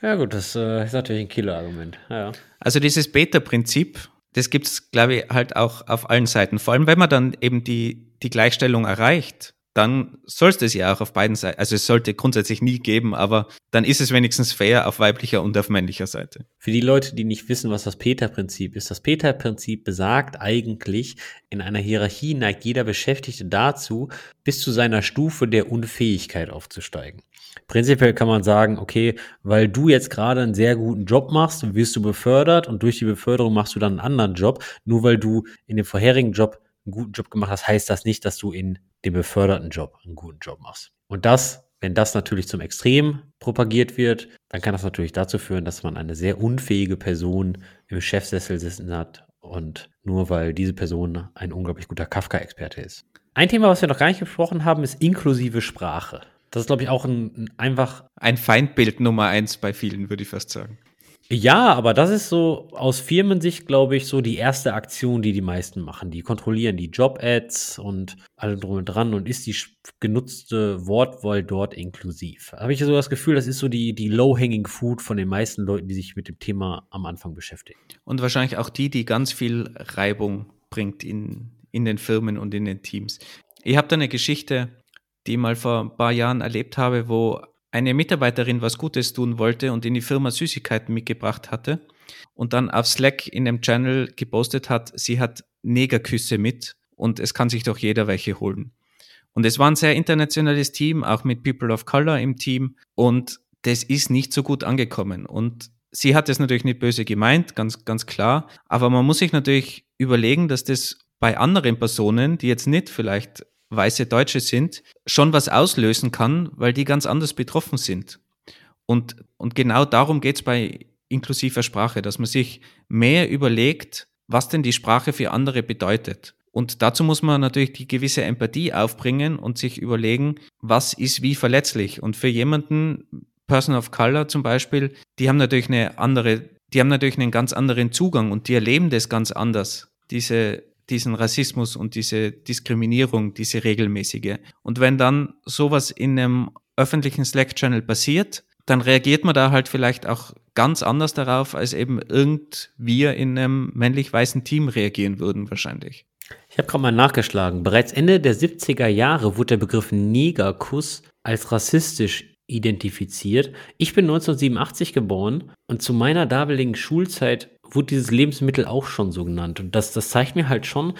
Ja gut, das äh, ist natürlich ein Killer-Argument. Ja. Also dieses Beta-Prinzip, das gibt es, glaube ich, halt auch auf allen Seiten. Vor allem, wenn man dann eben die, die Gleichstellung erreicht, dann soll es ja auch auf beiden Seiten, also es sollte grundsätzlich nie geben, aber dann ist es wenigstens fair auf weiblicher und auf männlicher Seite. Für die Leute, die nicht wissen, was das Peter-Prinzip ist, das Peter-Prinzip besagt eigentlich, in einer Hierarchie neigt jeder Beschäftigte dazu, bis zu seiner Stufe der Unfähigkeit aufzusteigen. Prinzipiell kann man sagen, okay, weil du jetzt gerade einen sehr guten Job machst, wirst du befördert und durch die Beförderung machst du dann einen anderen Job, nur weil du in dem vorherigen Job einen guten Job gemacht hast, heißt das nicht, dass du in dem beförderten Job einen guten Job machst. Und das, wenn das natürlich zum Extrem propagiert wird, dann kann das natürlich dazu führen, dass man eine sehr unfähige Person im Chefsessel sitzen hat und nur weil diese Person ein unglaublich guter Kafka-Experte ist. Ein Thema, was wir noch gar nicht besprochen haben, ist inklusive Sprache. Das ist, glaube ich, auch ein, ein einfach. Ein Feindbild Nummer eins bei vielen, würde ich fast sagen. Ja, aber das ist so aus Firmensicht, glaube ich, so die erste Aktion, die die meisten machen. Die kontrollieren die Job-Ads und alle drum und dran und ist die genutzte Wortwahl dort inklusiv. Habe ich so das Gefühl, das ist so die, die low-hanging food von den meisten Leuten, die sich mit dem Thema am Anfang beschäftigen. Und wahrscheinlich auch die, die ganz viel Reibung bringt in, in den Firmen und in den Teams. Ich habe da eine Geschichte, die ich mal vor ein paar Jahren erlebt habe, wo eine Mitarbeiterin was Gutes tun wollte und in die Firma Süßigkeiten mitgebracht hatte und dann auf Slack in dem Channel gepostet hat, sie hat Negerküsse mit und es kann sich doch jeder welche holen. Und es war ein sehr internationales Team, auch mit People of Color im Team und das ist nicht so gut angekommen. Und sie hat es natürlich nicht böse gemeint, ganz, ganz klar, aber man muss sich natürlich überlegen, dass das bei anderen Personen, die jetzt nicht vielleicht weiße Deutsche sind, schon was auslösen kann, weil die ganz anders betroffen sind. Und, und genau darum geht es bei inklusiver Sprache, dass man sich mehr überlegt, was denn die Sprache für andere bedeutet. Und dazu muss man natürlich die gewisse Empathie aufbringen und sich überlegen, was ist wie verletzlich. Und für jemanden, Person of Color zum Beispiel, die haben natürlich eine andere, die haben natürlich einen ganz anderen Zugang und die erleben das ganz anders. Diese diesen Rassismus und diese Diskriminierung, diese regelmäßige. Und wenn dann sowas in einem öffentlichen Slack-Channel passiert, dann reagiert man da halt vielleicht auch ganz anders darauf, als eben irgend wir in einem männlich-weißen Team reagieren würden wahrscheinlich. Ich habe gerade mal nachgeschlagen. Bereits Ende der 70er Jahre wurde der Begriff Negerkuss als rassistisch identifiziert. Ich bin 1987 geboren und zu meiner damaligen Schulzeit wurde dieses Lebensmittel auch schon so genannt. Und das, das zeigt mir halt schon,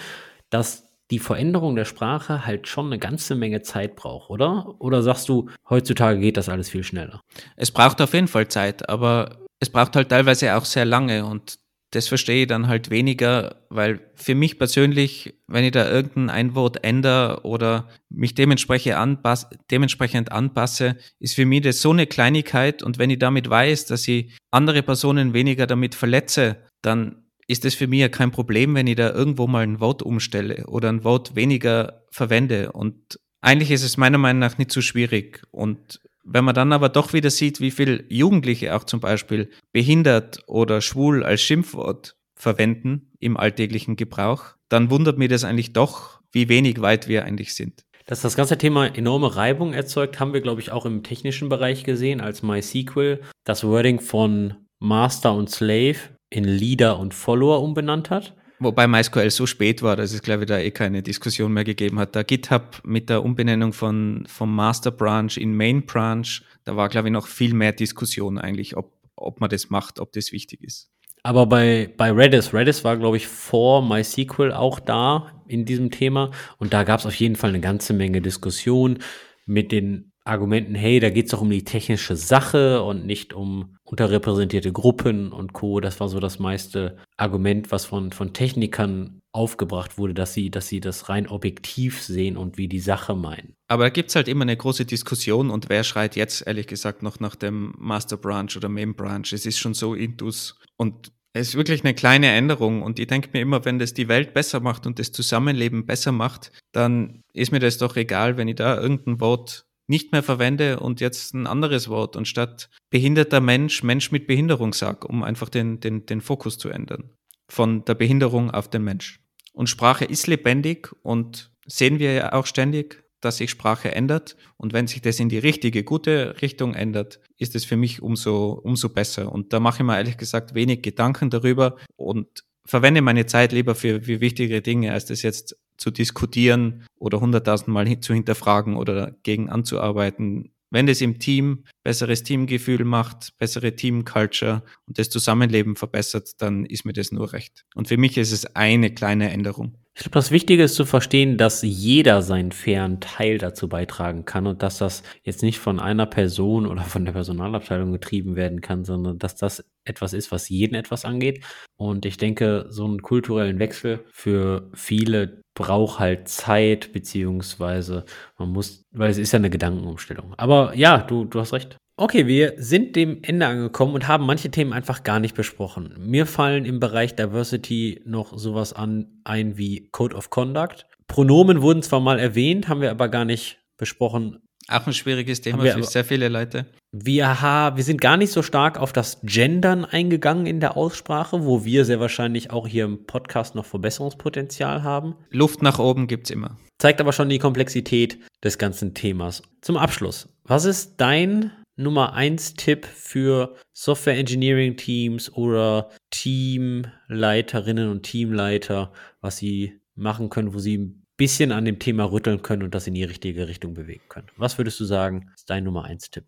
dass die Veränderung der Sprache halt schon eine ganze Menge Zeit braucht, oder? Oder sagst du, heutzutage geht das alles viel schneller? Es braucht auf jeden Fall Zeit, aber es braucht halt teilweise auch sehr lange und das verstehe ich dann halt weniger, weil für mich persönlich, wenn ich da irgendein Einwort ändere oder mich dementsprechend, anpasse, dementsprechend anpasse, ist für mich das so eine Kleinigkeit. Und wenn ich damit weiß, dass ich andere Personen weniger damit verletze, dann ist es für mich ja kein Problem, wenn ich da irgendwo mal ein Wort umstelle oder ein Wort weniger verwende. Und eigentlich ist es meiner Meinung nach nicht so schwierig. Und wenn man dann aber doch wieder sieht, wie viel Jugendliche auch zum Beispiel behindert oder schwul als Schimpfwort verwenden im alltäglichen Gebrauch, dann wundert mir das eigentlich doch, wie wenig weit wir eigentlich sind. Dass das ganze Thema enorme Reibung erzeugt, haben wir, glaube ich, auch im technischen Bereich gesehen, als MySQL das Wording von Master und Slave in Leader und Follower umbenannt hat. Wobei MySQL so spät war, dass es, glaube ich, da eh keine Diskussion mehr gegeben hat. Da GitHub mit der Umbenennung von, vom Master Branch in Main Branch, da war, glaube ich, noch viel mehr Diskussion eigentlich, ob, ob man das macht, ob das wichtig ist. Aber bei, bei Redis, Redis war, glaube ich, vor MySQL auch da in diesem Thema. Und da gab es auf jeden Fall eine ganze Menge Diskussion mit den Argumenten, hey, da geht es doch um die technische Sache und nicht um unterrepräsentierte Gruppen und Co. Das war so das meiste Argument, was von, von Technikern aufgebracht wurde, dass sie, dass sie das rein objektiv sehen und wie die Sache meinen. Aber da gibt es halt immer eine große Diskussion und wer schreit jetzt ehrlich gesagt noch nach dem Master Branch oder Main Branch? Es ist schon so intus und es ist wirklich eine kleine Änderung und ich denke mir immer, wenn das die Welt besser macht und das Zusammenleben besser macht, dann ist mir das doch egal, wenn ich da irgendein Wort nicht mehr verwende und jetzt ein anderes Wort und statt behinderter Mensch Mensch mit Behinderung sag, um einfach den, den, den Fokus zu ändern. Von der Behinderung auf den Mensch. Und Sprache ist lebendig und sehen wir ja auch ständig, dass sich Sprache ändert. Und wenn sich das in die richtige, gute Richtung ändert, ist es für mich umso, umso besser. Und da mache ich mir ehrlich gesagt wenig Gedanken darüber und verwende meine Zeit lieber für, für wichtigere Dinge, als das jetzt zu diskutieren oder hunderttausendmal zu hinterfragen oder gegen anzuarbeiten. Wenn das im Team besseres Teamgefühl macht, bessere Teamculture und das Zusammenleben verbessert, dann ist mir das nur recht. Und für mich ist es eine kleine Änderung. Ich glaube, das Wichtige ist zu verstehen, dass jeder seinen fairen Teil dazu beitragen kann und dass das jetzt nicht von einer Person oder von der Personalabteilung getrieben werden kann, sondern dass das etwas ist, was jeden etwas angeht. Und ich denke, so einen kulturellen Wechsel für viele braucht halt Zeit, beziehungsweise man muss, weil es ist ja eine Gedankenumstellung. Aber ja, du, du hast recht. Okay, wir sind dem Ende angekommen und haben manche Themen einfach gar nicht besprochen. Mir fallen im Bereich Diversity noch sowas an ein wie Code of Conduct. Pronomen wurden zwar mal erwähnt, haben wir aber gar nicht besprochen. Auch ein schwieriges Thema wir für sehr viele Leute. Wir, ha, wir sind gar nicht so stark auf das Gendern eingegangen in der Aussprache, wo wir sehr wahrscheinlich auch hier im Podcast noch Verbesserungspotenzial haben. Luft nach oben gibt's immer. Zeigt aber schon die Komplexität des ganzen Themas. Zum Abschluss, was ist dein Nummer 1 Tipp für Software Engineering Teams oder Teamleiterinnen und Teamleiter, was sie machen können, wo sie ein bisschen an dem Thema rütteln können und das in die richtige Richtung bewegen können? Was würdest du sagen, ist dein Nummer 1 Tipp?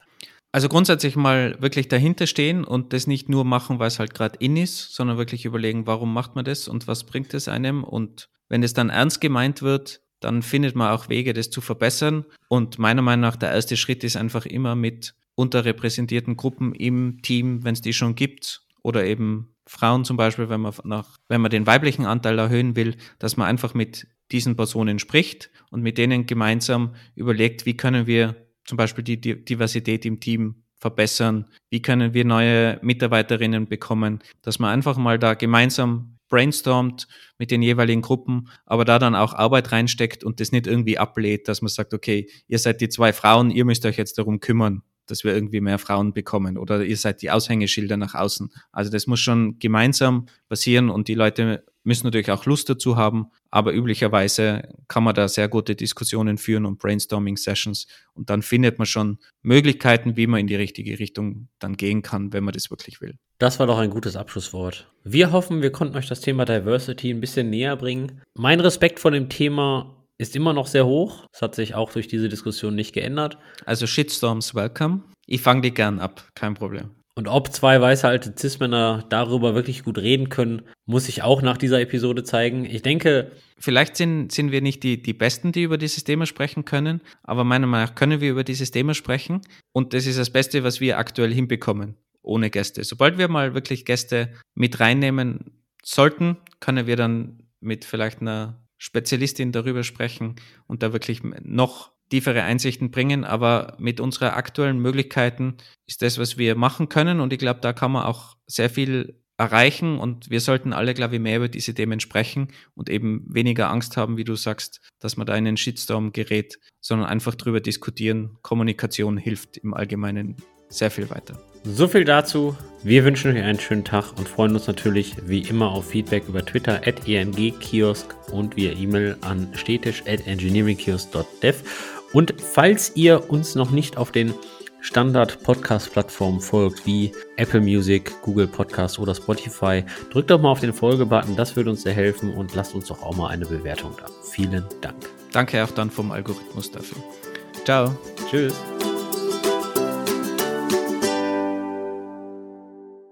Also grundsätzlich mal wirklich dahinter stehen und das nicht nur machen, weil es halt gerade in ist, sondern wirklich überlegen, warum macht man das und was bringt es einem. Und wenn es dann ernst gemeint wird, dann findet man auch Wege, das zu verbessern. Und meiner Meinung nach der erste Schritt ist einfach immer mit unterrepräsentierten Gruppen im Team, wenn es die schon gibt, oder eben Frauen zum Beispiel, wenn man, nach, wenn man den weiblichen Anteil erhöhen will, dass man einfach mit diesen Personen spricht und mit denen gemeinsam überlegt, wie können wir zum Beispiel die Di- Diversität im Team verbessern, wie können wir neue Mitarbeiterinnen bekommen, dass man einfach mal da gemeinsam brainstormt mit den jeweiligen Gruppen, aber da dann auch Arbeit reinsteckt und das nicht irgendwie ablehnt, dass man sagt, okay, ihr seid die zwei Frauen, ihr müsst euch jetzt darum kümmern, dass wir irgendwie mehr Frauen bekommen oder ihr seid die Aushängeschilder nach außen. Also das muss schon gemeinsam passieren und die Leute müssen natürlich auch Lust dazu haben, aber üblicherweise kann man da sehr gute Diskussionen führen und Brainstorming-Sessions und dann findet man schon Möglichkeiten, wie man in die richtige Richtung dann gehen kann, wenn man das wirklich will. Das war doch ein gutes Abschlusswort. Wir hoffen, wir konnten euch das Thema Diversity ein bisschen näher bringen. Mein Respekt vor dem Thema ist immer noch sehr hoch. Das hat sich auch durch diese Diskussion nicht geändert. Also Shitstorms welcome. Ich fange die gern ab, kein Problem. Und ob zwei weiße alte Cis-Männer darüber wirklich gut reden können, muss sich auch nach dieser Episode zeigen. Ich denke, Vielleicht sind, sind wir nicht die, die Besten, die über dieses Thema sprechen können, aber meiner Meinung nach können wir über dieses Thema sprechen und das ist das Beste, was wir aktuell hinbekommen, ohne Gäste. Sobald wir mal wirklich Gäste mit reinnehmen sollten, können wir dann mit vielleicht einer Spezialistin darüber sprechen und da wirklich noch tiefere Einsichten bringen, aber mit unseren aktuellen Möglichkeiten ist das, was wir machen können. Und ich glaube, da kann man auch sehr viel erreichen. Und wir sollten alle, glaube ich, mehr über diese Themen sprechen und eben weniger Angst haben, wie du sagst, dass man da in einen Shitstorm gerät, sondern einfach drüber diskutieren. Kommunikation hilft im Allgemeinen sehr viel weiter. so viel dazu. Wir wünschen euch einen schönen Tag und freuen uns natürlich wie immer auf Feedback über Twitter at engkiosk und via E-Mail an stetisch at engineeringkiosk.dev. Und falls ihr uns noch nicht auf den Standard-Podcast-Plattformen folgt, wie Apple Music, Google Podcast oder Spotify, drückt doch mal auf den Folgebutton, das würde uns sehr helfen und lasst uns doch auch mal eine Bewertung da. Vielen Dank. Danke auch dann vom Algorithmus dafür. Ciao. Tschüss.